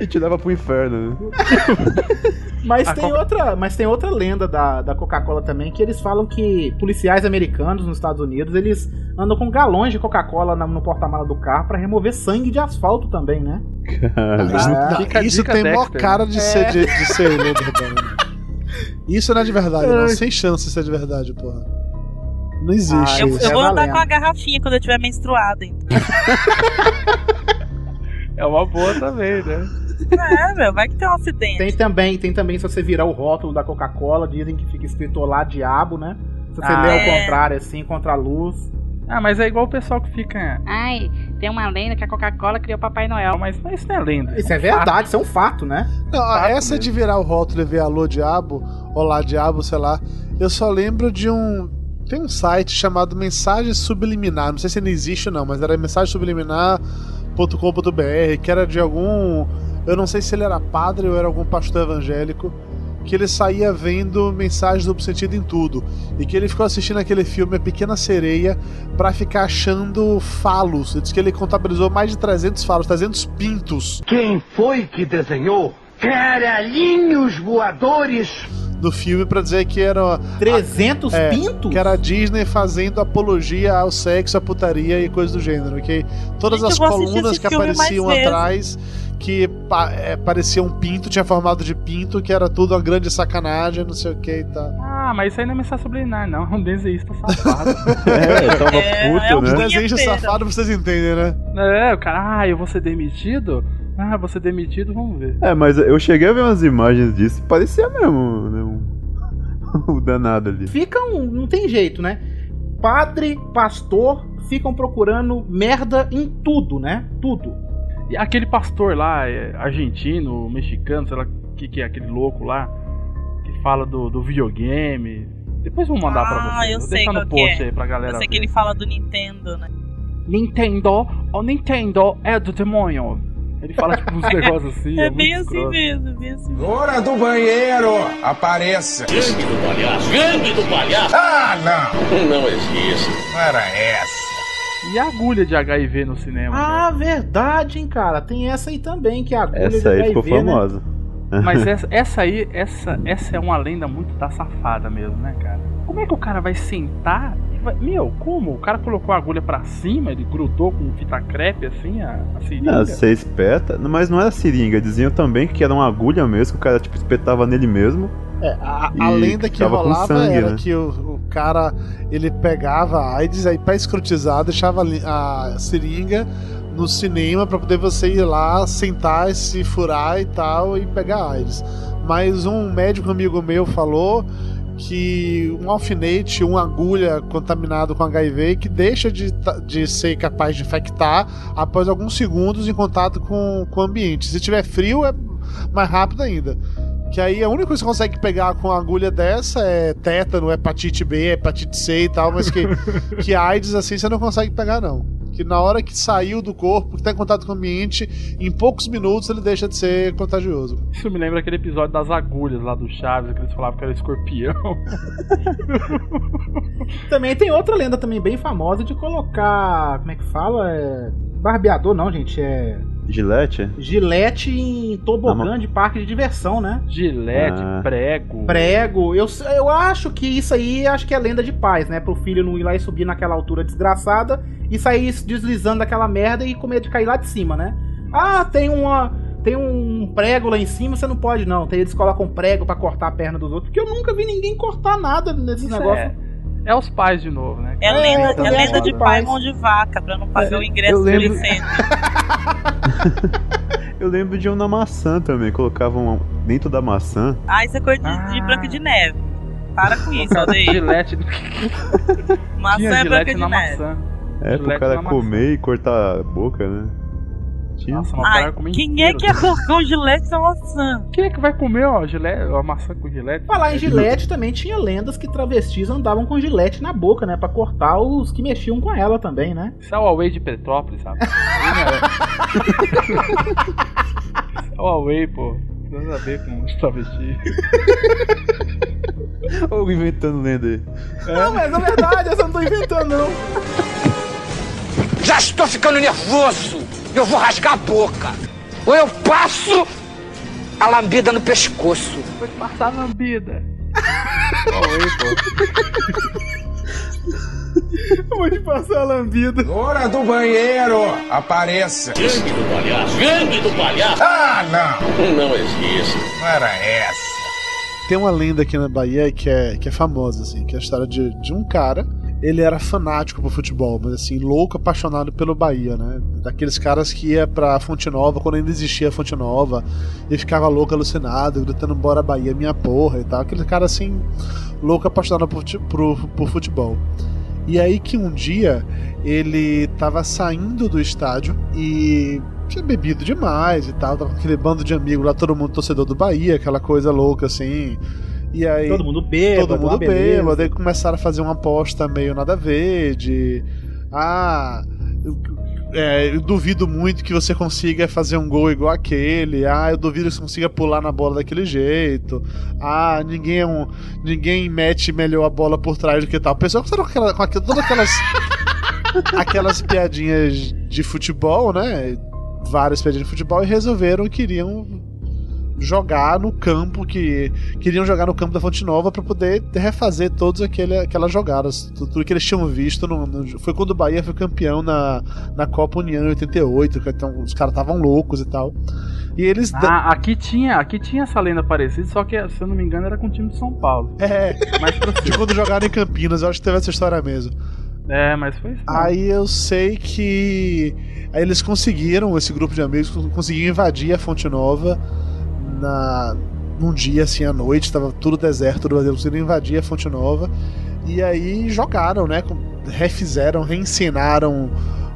E te leva pro inferno, né? Mas A tem, Coca- outra, mas tem outra lenda da, da Coca-Cola também, que eles falam que policiais americanos nos Estados Unidos, eles andam com galões de Coca-Cola no porta-mala do carro pra remover sangue de asfalto também, né? Isso, Ah, isso dica, tem mó Dexter, cara né? de, É. ser, de, de ser lenda. Isso não é de verdade, não. Sem chance de ser de verdade, porra. Não existe Ah, Eu, eu é vou andar com a garrafinha quando eu tiver menstruada, hein? É uma boa também, né? É, meu, vai que tem um acidente. Tem também, tem também, se você virar o rótulo da Coca-Cola, dizem que fica escrito Olá Diabo, né? Se você Ah, ler é. ao contrário, assim, contra a luz. Ah, mas é igual o pessoal que fica. Ai, tem uma lenda que a Coca-Cola criou Papai Noel. Mas, mas isso não é lenda. Isso é verdade, isso é um fato, né? Não, Fato essa de virar o rótulo e ver alô diabo, olá diabo, sei lá. Eu só lembro de um. Tem um site chamado Mensagem Subliminar. Não sei se ainda existe ou não, mas era mensagemsubliminar.com.br, que era de algum. Eu não sei se ele era padre ou era algum pastor evangélico. Que ele saía vendo mensagens duplo sentido em tudo. E que ele ficou assistindo aquele filme A Pequena Sereia pra ficar achando falos. Ele disse que ele contabilizou mais de 300 falos, 300 pintos Quem foi que desenhou? Caralhinhos voadores! Do filme pra dizer que era 300 É, pintos? que era a Disney fazendo apologia ao sexo, à putaria e coisas do gênero, ok? Todas Gente, as colunas que apareciam vezes. atrás, que pa é, parecia um pinto, tinha formato de pinto, que era tudo uma grande sacanagem, não sei o que e tal. Ah, mas isso aí não é mensagem subliminar, não. É um desenhista safado. É, eu tava É, puto, é um né? desenhos punheteiro. safados vocês entendem, né? é, o cara, ah, eu vou ser demitido? Ah, vou ser demitido, vamos ver. É, mas eu cheguei a ver umas imagens disso, parecia mesmo, né? Um... o danado ali. Ficam, não tem jeito, né? Padre, pastor, ficam procurando merda em tudo, né? Tudo. E aquele pastor lá, é, argentino, mexicano, sei lá o que, que é aquele louco lá, que fala do, do videogame. Depois eu vou mandar pra Ah, vocês. eu Vou sei deixar no qual que post é. aí pra galera Eu sei que ver. ele fala do Nintendo, né? Nintendo, o Nintendo é do demônio. Ele fala tipo uns negócios assim. É, muito bem assim escroto. mesmo, bem assim mesmo. Hora do banheiro, apareça! Gangue do palhaço. Gangue do palhaço. Ah, não! Não existe. Era essa. E a agulha de HIV no cinema? Ah, verdade, hein, cara. Tem essa aí também, que é a agulha Essa de aí ficou HIV, né? famosa. Mas essa, essa aí, essa, essa é uma lenda muito da safada mesmo, né, cara? Como é que o cara vai sentar. Meu, como? O cara colocou a agulha pra cima, ele grudou com fita crepe assim, a, a seringa? Não, você espeta, mas não era seringa, diziam também que era uma agulha mesmo, que o cara tipo espetava nele mesmo. É, a, E a lenda que com rolava sangue, era né? que o, o cara ele pegava a AIDS aí pra escrotizar, deixava a a seringa no cinema pra poder você ir lá, sentar, se furar e tal e pegar AIDS. Mas um médico amigo meu falou que um alfinete, uma agulha contaminado com HIV que deixa de, de ser capaz de infectar após alguns segundos em contato com, com o ambiente. Se tiver frio, é mais rápido ainda. Que aí a única coisa que você consegue pegar com uma agulha dessa é tétano, hepatite B, hepatite C e tal, mas que, que AIDS assim você não consegue pegar, não. Que na hora que saiu do corpo, que tá em contato com o ambiente, em poucos minutos ele deixa de ser contagioso. Isso me lembra aquele episódio das agulhas lá do Chaves, que eles falavam que era escorpião. Também tem outra lenda também bem famosa de colocar. Como é que fala? É. Barbeador não, gente. É. Gilete? Gilete em tobogã Ah, de parque de diversão, né? Gilete, Ah. prego. Prego. Eu, eu acho que isso aí acho que é lenda de paz, né? Pro filho não ir lá e subir naquela altura desgraçada e sair deslizando daquela merda e com medo de cair lá de cima, né? Ah, tem uma. Tem um prego lá em cima, você não pode, não. Tem- Eles colocam prego pra cortar a perna dos outros. Porque eu nunca vi ninguém cortar nada nesse Isso negócio. é, é os pais de novo, né? É, É, lenda, então é é lenda de foda. pai mão de vaca, pra não pagar o ingresso eu do lembro- licente. Eu lembro de um na maçã também, colocavam dentro da maçã. Ah, isso é coisa de, de Branca de Neve. Para com isso, Aldeir. Gilete. Maçã Tinha é Branca de Neve. maçã. É, pro Gilete cara na maçã. comer e cortar a boca, né? Tinha. Nossa, o Ai, quem inteiro, é que ia colocar um gilete na maçã? Quem é que vai comer, ó, gilete, a maçã com gilete? Falar em gilete também tinha lendas que travestis andavam com gilete na boca, né? Pra cortar os que mexiam com ela também, né? Isso é o Huawei de Petrópolis, sabe? Isso é o Huawei, pô. Nada a ver com os travestis. Ou inventando lenda aí. Não, mas é verdade, eu não tô inventando, não. Já estou ficando nervoso. Eu vou rasgar a boca. Ou eu passo a lambida no pescoço. Foi passar na lambida. Huawei, pô. Eu vou te passar a lambida. Hora do banheiro. Apareça. Gangue do palhaço. Gangue do palhaço. Ah, não. Não existe. Não era essa. Tem uma lenda aqui na Bahia que é, que é famosa, assim, que é a história de, de um cara. Ele era fanático pro futebol, mas assim, louco, apaixonado pelo Bahia, né? Daqueles caras que ia pra Fonte Nova quando ainda existia a Fonte Nova e ficava louco, alucinado, gritando bora Bahia, minha porra e tal. Aquele cara assim, louco, apaixonado por, pro- por futebol. E aí que um dia ele tava saindo do estádio e tinha bebido demais e tal, tava com aquele bando de amigos lá, todo mundo torcedor do Bahia, aquela coisa louca assim. E aí Todo mundo bêbado, todo mundo beleza. bêbado, aí começaram a fazer uma aposta meio nada a ver, de ah, eu, é, eu duvido muito que você consiga fazer um gol igual aquele. Ah, eu duvido que você consiga pular na bola daquele jeito. Ah, ninguém é um, ninguém mete melhor a bola por trás do que tal. O pessoal com, aquela, com aquela- todas aquelas aquelas piadinhas de futebol, né? Várias piadinhas de futebol e resolveram que iriam jogar no campo que queriam jogar no campo da Fonte Nova para poder refazer todas aquelas jogadas, tu- tudo que eles tinham visto no, no- foi quando o Bahia foi campeão na, na Copa União em 88, que então os caras estavam loucos e tal. E eles Ah, aqui tinha, aqui tinha essa lenda parecida, só que, se eu não me engano, era com o time de São Paulo. É, Mas de quando jogaram em Campinas, eu acho que teve essa história mesmo. É, mas foi isso. mesmo. Aí eu sei que aí eles conseguiram, esse grupo de amigos conseguiram invadir a Fonte Nova na num dia assim à noite, estava tudo deserto, tudo vazio, conseguiram invadir a Fonte Nova e aí jogaram, né, refizeram, reensinaram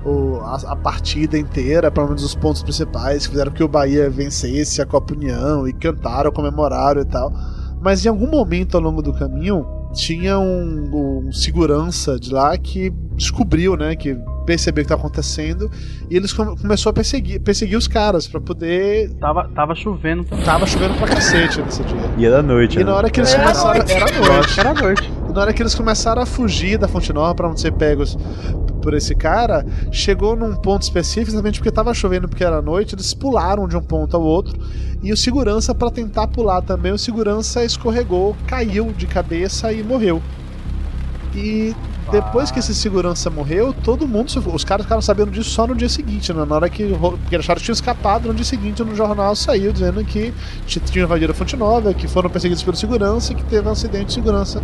o- a, a partida inteira, pelo menos os pontos principais, fizeram que o Bahia vencesse a Copa União e cantaram, comemoraram e tal. Mas em algum momento ao longo do caminho tinha um, um segurança de lá que descobriu, né, que percebeu o que estava acontecendo e eles come- começou a perseguir, perseguir os caras pra poder. Tava, tava chovendo também. Tava chovendo pra cacete nesse dia. E era noite, E né? na hora que eles Era começaram. noite. Era noite. Era noite. Na hora que eles começaram a fugir da Fonte Nova pra não ser pegos por esse cara, chegou num ponto específico, exatamente porque tava chovendo porque era noite, eles pularam de um ponto ao outro. E o segurança, pra tentar pular também, o segurança escorregou, caiu de cabeça e morreu. E depois que esse segurança morreu, todo mundo. Os caras ficaram sabendo disso só no dia seguinte, né? Na hora que. Porque acharam que tinha escapado, no dia seguinte no jornal saiu dizendo que tinha invadido a Fonte Nova, que foram perseguidos pelo segurança, e que teve um acidente de segurança,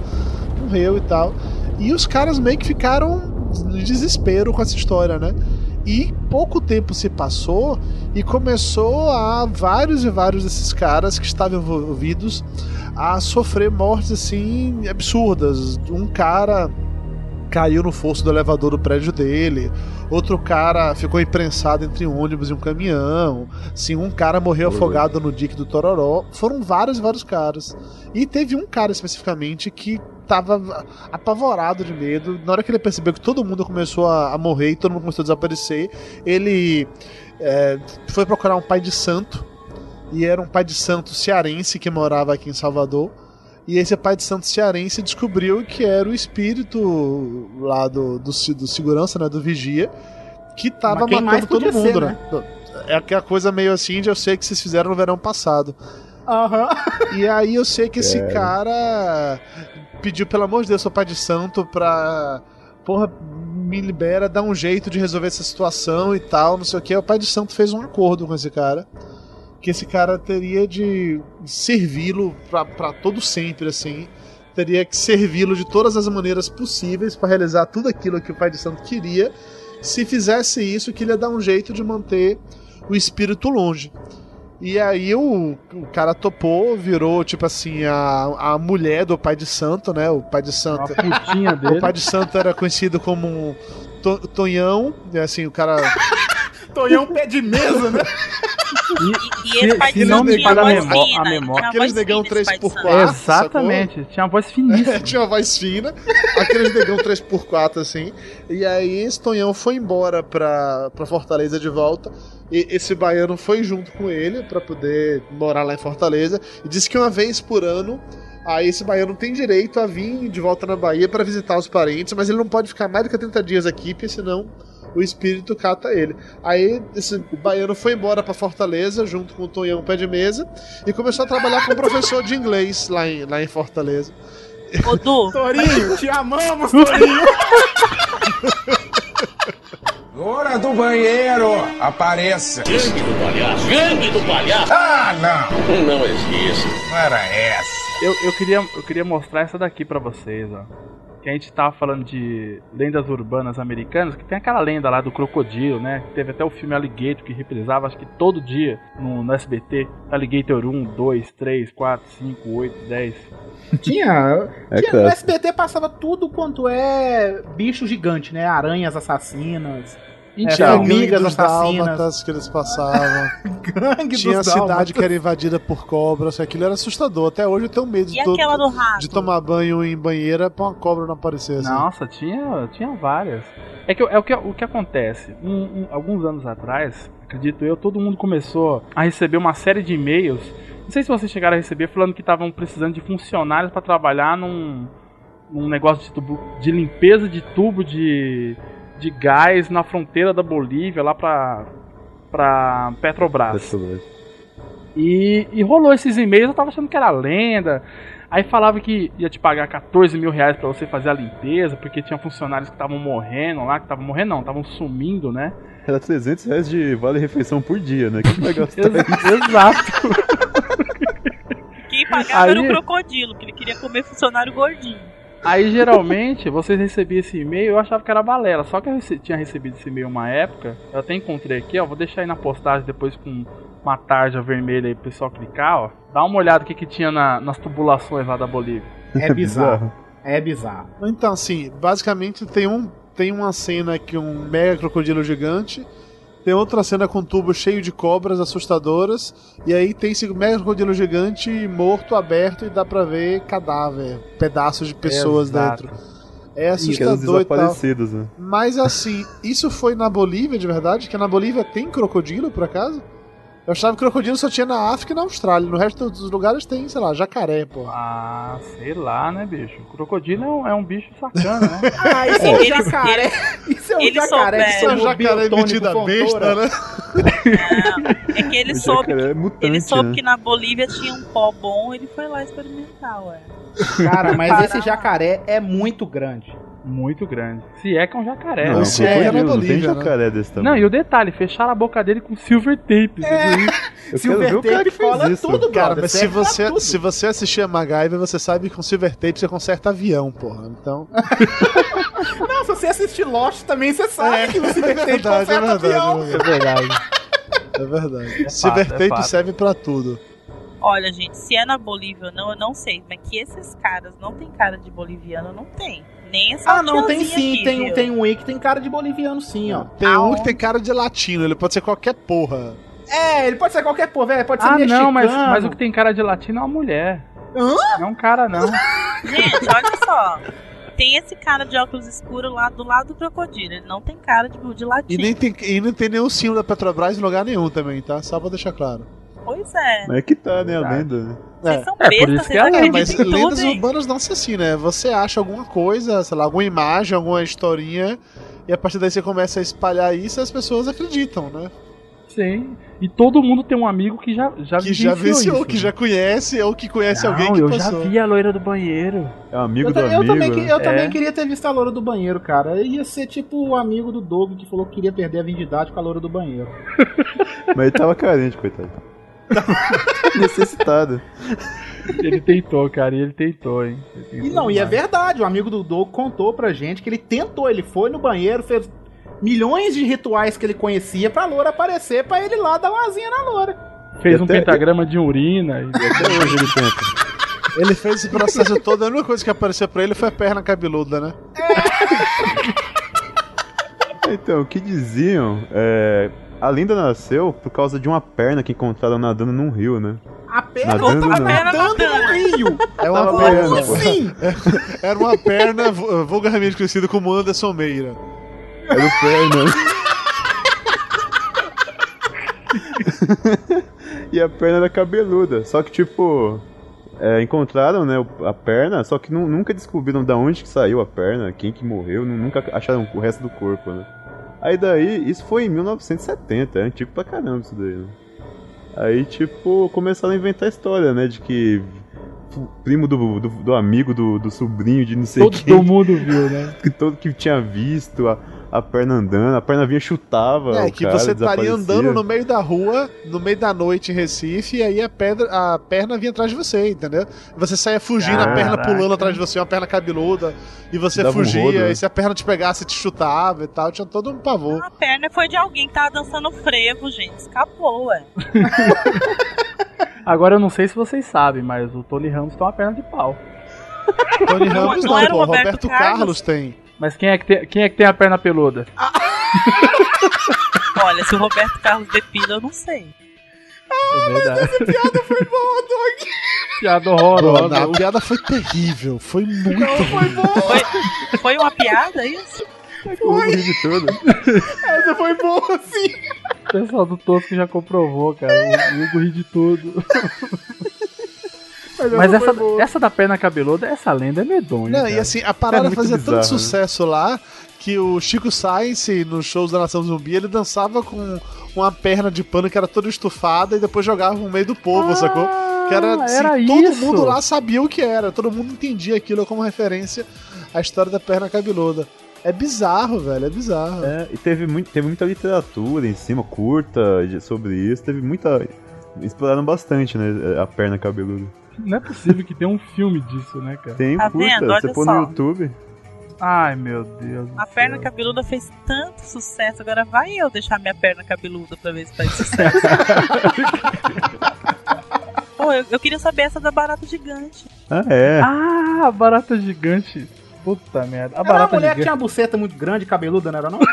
morreu e tal. E os caras meio que ficaram em desespero com essa história, né? E pouco tempo se passou e começou a vários e vários desses caras que estavam envolvidos a sofrer mortes assim absurdas. Um cara caiu no fosso do elevador do prédio dele, outro cara ficou imprensado entre um ônibus e um caminhão, sim, um cara morreu afogado no dique do Tororó. Foram vários e vários caras. E teve um cara especificamente que tava apavorado de medo. Na hora que ele percebeu que todo mundo começou a, a morrer e todo mundo começou a desaparecer, ele é, foi procurar um pai de santo. E era um pai de santo cearense que morava aqui em Salvador. E esse pai de santo cearense descobriu que era o espírito lá do, do, do segurança, né, do vigia, que tava matando todo mundo, ser, né? É aquela coisa meio assim de eu sei que vocês fizeram no verão passado. Aham. E aí eu sei que esse É. cara pediu, pelo amor de Deus, seu pai de santo pra. Porra, me libera, dá um jeito de resolver essa situação e tal, não sei o que. O pai de santo fez um acordo com esse cara. Que esse cara teria de servi-lo pra, pra todo sempre, assim. Teria que servi-lo de todas as maneiras possíveis pra realizar tudo aquilo que o pai de santo queria. Se fizesse isso, que ele ia dar um jeito de manter o espírito longe. E aí o, o cara topou, virou tipo assim a, a mulher do pai de santo, né? O pai de santo. A putinha dele. O pai de santo era conhecido como um to, Tonhão, assim, o cara. Tonhão pé de mesa, né? E ele de Aqueles santo tinha negão- voz a memó- a memória. Aqueles negão fina, esse pai de 3x4. santo. Exatamente, tinha uma voz finíssima. tinha uma voz fina, aqueles negão 3x4 assim. E aí esse Tonhão foi embora pra, pra Fortaleza de volta. E esse baiano foi junto com ele pra poder morar lá em Fortaleza. E disse que uma vez por ano. Aí esse baiano tem direito a vir de volta na Bahia pra visitar os parentes, mas ele não pode ficar mais do que 30 dias aqui, porque senão o espírito cata ele. Aí esse baiano foi embora pra Fortaleza junto com o Tonhão Pé de Mesa e começou a trabalhar como professor de inglês lá em, lá em Fortaleza. Ô, Du, Torinho, te amamos, Torinho. Hora do banheiro, apareça. Gangue do palhaço. Gangue do palhaço. Ah, não. Não existe. Não era essa. Eu, eu, queria, eu queria mostrar essa daqui pra vocês, ó. Que a gente tava falando de lendas urbanas americanas, que tem aquela lenda lá do crocodilo, né? Que teve até o filme Alligator que reprisava, acho que todo dia no, no SBT. Alligator 1, 2, 3, 4, 5, 8, 10. Tinha. É tinha no. SBT passava tudo quanto é bicho gigante, né? Aranhas assassinas. Então, é, Tinha a gangue formigas dos assassinas. dálmatas que eles passavam. Gangue Tinha a cidade dálmatas. que era invadida por cobras. Aquilo era assustador. Até hoje eu tenho medo e de, to- aquela do rato? de tomar banho em banheira pra uma cobra não aparecer. Assim. Nossa, tinha, tinha várias. É que é o que, o que acontece. Um- um- alguns anos atrás, acredito eu, todo mundo começou a receber uma série de e-mails. Não sei se vocês chegaram a receber falando que estavam precisando de funcionários para trabalhar num, num negócio de, tubo, de limpeza de tubo de, de gás na fronteira da Bolívia, lá pra, pra Petrobras. E, e rolou esses e-mails, eu tava achando que era lenda. Aí falava que ia te pagar 14 mil reais pra você fazer a limpeza, porque tinha funcionários que estavam morrendo lá, que estavam morrendo não, estavam sumindo, né? Era 300 reais de vale-refeição por dia, né? Quem vai gastar Ex- isso? Exato. Quem pagava era o Aí- crocodilo, que ele queria comer funcionário gordinho. Aí geralmente vocês recebiam esse e-mail, eu achava que era balela. Só que eu tinha recebido esse e-mail uma época, eu até encontrei aqui, ó. Vou deixar aí na postagem depois com uma tarja vermelha aí pro pessoal clicar, ó. Dá uma olhada o que, que tinha na- nas tubulações lá da Bolívia. É bizarro. É bizarro. Então, assim, basicamente tem, um, tem uma cena que um mega crocodilo gigante. Tem outra cena com um tubo cheio de cobras assustadoras. E aí tem esse mega crocodilo gigante morto, aberto, e dá pra ver cadáver, pedaços de pessoas Exato. dentro. É assustador e tal. né? Mas assim, isso foi na Bolívia de verdade? Que na Bolívia tem crocodilo, por acaso? Eu achava que crocodilo só tinha na África e na Austrália. No resto dos lugares tem, sei lá, jacaré, pô. Ah, sei lá, né, bicho? Crocodilo é um, é um bicho sacana, né? Ah, isso é um jacaré. Isso é um eles jacaré souberam. tomou jacaré biotônico metido a Fontoura. besta, né? É que ele soube, jacaré é mutante, ele soube né? que na Bolívia tinha um pó bom, ele foi lá experimentar, ué. Cara, mas esse jacaré é muito grande. Muito grande. Se é que é um jacaré. Não, né? Esse é crocodilo, não tem Bolívia, né? jacaré desse Não, tamanho. e o detalhe, fecharam a boca dele com silver tape. É. Silver cara tape cola isso. tudo, Cara, mas se você, tudo. se você assistir a MacGyver, você sabe que com Silver Tape você conserta avião, porra. Então. Não, se você assistir Lost também, você sabe É, que o Silver é Tate verdade, conserta é verdade, avião. é É verdade. É verdade. fato, Silver é fato. serve pra tudo. Olha, gente, se é na Bolívia ou não, eu não sei. Mas que esses caras não tem cara de boliviano, não tem. Nem essa Ah, não, tem sim. aqui, tem, viu? tem um aí que tem cara de boliviano, sim, ó. Tem um que tem cara de latino, ele pode ser qualquer porra. É, ele pode ser qualquer porra, velho. Pode ser Ah, mexicano. não, mas, mas o que tem cara de latino é uma mulher. Hã? Não é um cara, não. Gente, olha só. Tem esse cara de óculos escuros lá do lado do crocodilo. Ele não tem cara de, de E latino. nem tem, e não tem nenhum símbolo da Petrobras em lugar nenhum também, tá? Só pra deixar claro. Pois é. Mas é que tá, né, a lenda, né? Vocês são É, por bestas, isso que vocês é a lenda, É, acreditam mas em lendas tudo, urbanas não são assim, né? Você acha alguma coisa, sei lá, alguma imagem, alguma historinha, e a partir daí você começa a espalhar isso e as pessoas acreditam, né? Sim. E todo mundo tem um amigo que já já Que já venceu, isso, que né? já conhece, ou que conhece Não, alguém que eu passou. já vi a loira do banheiro. É um amigo Eu, do eu amigo. também, né? eu É. também queria ter visto a loura do banheiro, cara. Ia ser tipo o amigo do Doug que falou que queria perder a virgindade com a loura do banheiro. Mas ele tava carente, coitado. Necessitado. Ele tentou, cara, e ele tentou, hein. Ele tentou E não, e é demais. verdade, o amigo do Doug contou pra gente que ele tentou, ele foi no banheiro, fez milhões de rituais que ele conhecia pra loura aparecer, pra ele lá dar uma asinha na loura. Fez E um até- pentagrama de urina. E... Até hoje ele tenta. Ele fez esse processo todo, a única coisa que apareceu pra ele foi a perna cabeluda, né? Então, o que diziam é. A lenda nasceu por causa de uma perna que encontraram nadando num rio, né? A perna Nadando tá não. nadando no rio. É uma Tava perna. boiando, pô. Sim. Era uma perna vu- vulgarmente conhecida como Anderson Meira. Era o perna. e a perna era cabeluda. Só que, tipo. é, encontraram, né, a perna, só que nu- nunca descobriram da onde que saiu a perna, quem que morreu, nu- nunca acharam o resto do corpo, né? Aí daí, isso foi em 1970, é antigo pra caramba isso daí, né? Aí, tipo, começaram a inventar a história, né, de que primo do, do, do amigo do, do sobrinho de não sei Todo quem, mundo viu, né? que todo que tinha visto a, a perna andando, a perna vinha chutava. É, o que cara, você estaria andando no meio da rua, no meio da noite em Recife, e aí a, pedra, a perna vinha atrás de você, entendeu? Você saía fugindo, a perna Caraca. pulando atrás de você, uma perna cabeluda, e você Dava um fugia, rodo, né? e se a perna te pegasse, te chutava e tal, tinha todo um pavor. A perna foi de alguém que tava dançando frevo, gente. Escapou, ué. Agora eu não sei se vocês sabem, mas o Tony Ramos tem uma perna de pau. Tony Ramos não não, pô, Roberto Roberto Carlos? Carlos tem. Mas quem é que tem, quem é que tem a perna peluda? Olha, se o Roberto Carlos depila, eu não sei. é verdade. piada foi boa, Doug. Piada horrorosa. a piada foi terrível, foi muito Não, foi boa. Foi, foi uma piada isso? O Hugo ri de tudo. Essa foi boa, sim. O pessoal do Tosco já comprovou, cara. O Hugo ri de tudo. Mas essa, essa da perna cabeluda, essa lenda é medonha. Não, cara. e assim, a parada É fazia bizarro, tanto né? sucesso lá que o Chico Science, nos shows da Nação Zumbi, ele dançava com uma perna de pano que era toda estufada e depois jogava no meio do povo, sacou? Que era, assim, era todo isso. mundo lá sabia o que era, todo mundo entendia aquilo como referência à história da perna cabeluda. É bizarro, velho, é bizarro. É, e teve, muito, teve muita literatura em cima, curta, sobre isso. Teve muita. Exploraram bastante, né? A perna cabeluda. Não é possível que tenha um filme disso, né, cara? Tem Tá curta, vendo? você Olha só. no YouTube. Ai, meu Deus. A perna céu. cabeluda fez tanto sucesso, agora vai eu deixar minha perna cabeluda pra ver se faz sucesso. Pô, eu, eu queria saber essa da barata gigante. Ah, é. Ah, a barata gigante. Puta merda. A Era uma barata mulher que gigante. tinha uma buceta muito grande, cabeluda, não era não?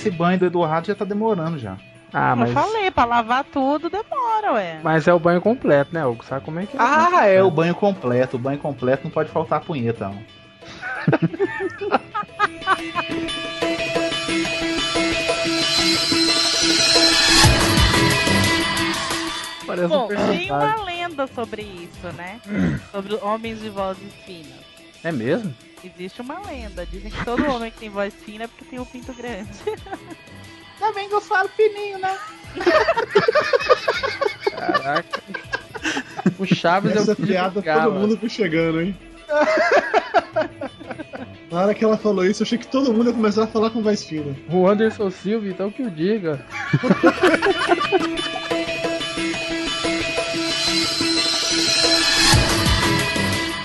Esse banho do Eduardo já tá demorando já. Ah, Eu mas. falei, pra lavar tudo demora, ué. Mas é o banho completo, né, Hugo? Sabe como é que é? Ah, é o banho completo. O banho completo não pode faltar a punheta, não. Parece Bom, um tem uma lenda sobre isso, né? sobre homens de vozes finas. É mesmo? Existe uma lenda. Dizem que todo homem que tem voz fina é porque tem o pinto grande. Também que eu falo fininho, né? Caraca. O Chaves é Essa o filho piada do todo mundo foi chegando, hein? Na hora que ela falou isso, eu achei que todo mundo ia começar a falar com voz fina. O Anderson Silva, então que o diga.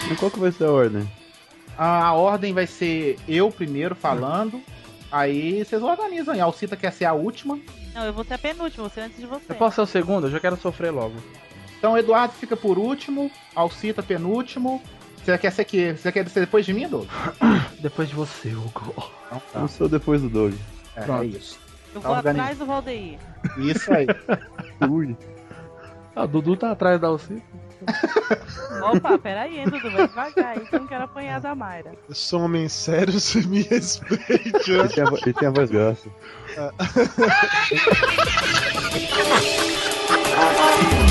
E qual que vai ser a ordem? A ordem vai ser eu primeiro falando. Aí vocês organizam aí. A Alcita quer ser a última. Não, eu vou ser a penúltima, você antes de você. Eu posso ser o segundo? Eu já quero sofrer logo. Então o Eduardo fica por último, Alcita penúltimo. Você quer ser que Você quer ser depois de mim, Douglas? Depois de você, Hugo. Então tá. Eu sou depois do Doug. É, Pronto. é isso. Eu Tá vou organizado. atrás do Valdeir. Isso aí. Ui. Ah, o Dudu tá atrás da Alcita. Opa, peraí, hein, Dudu, vai devagar aí que eu não quero apanhar da Mayra. Eu sou um homem sério, você me respeite. Ele tem a, ele tem a voz grossa.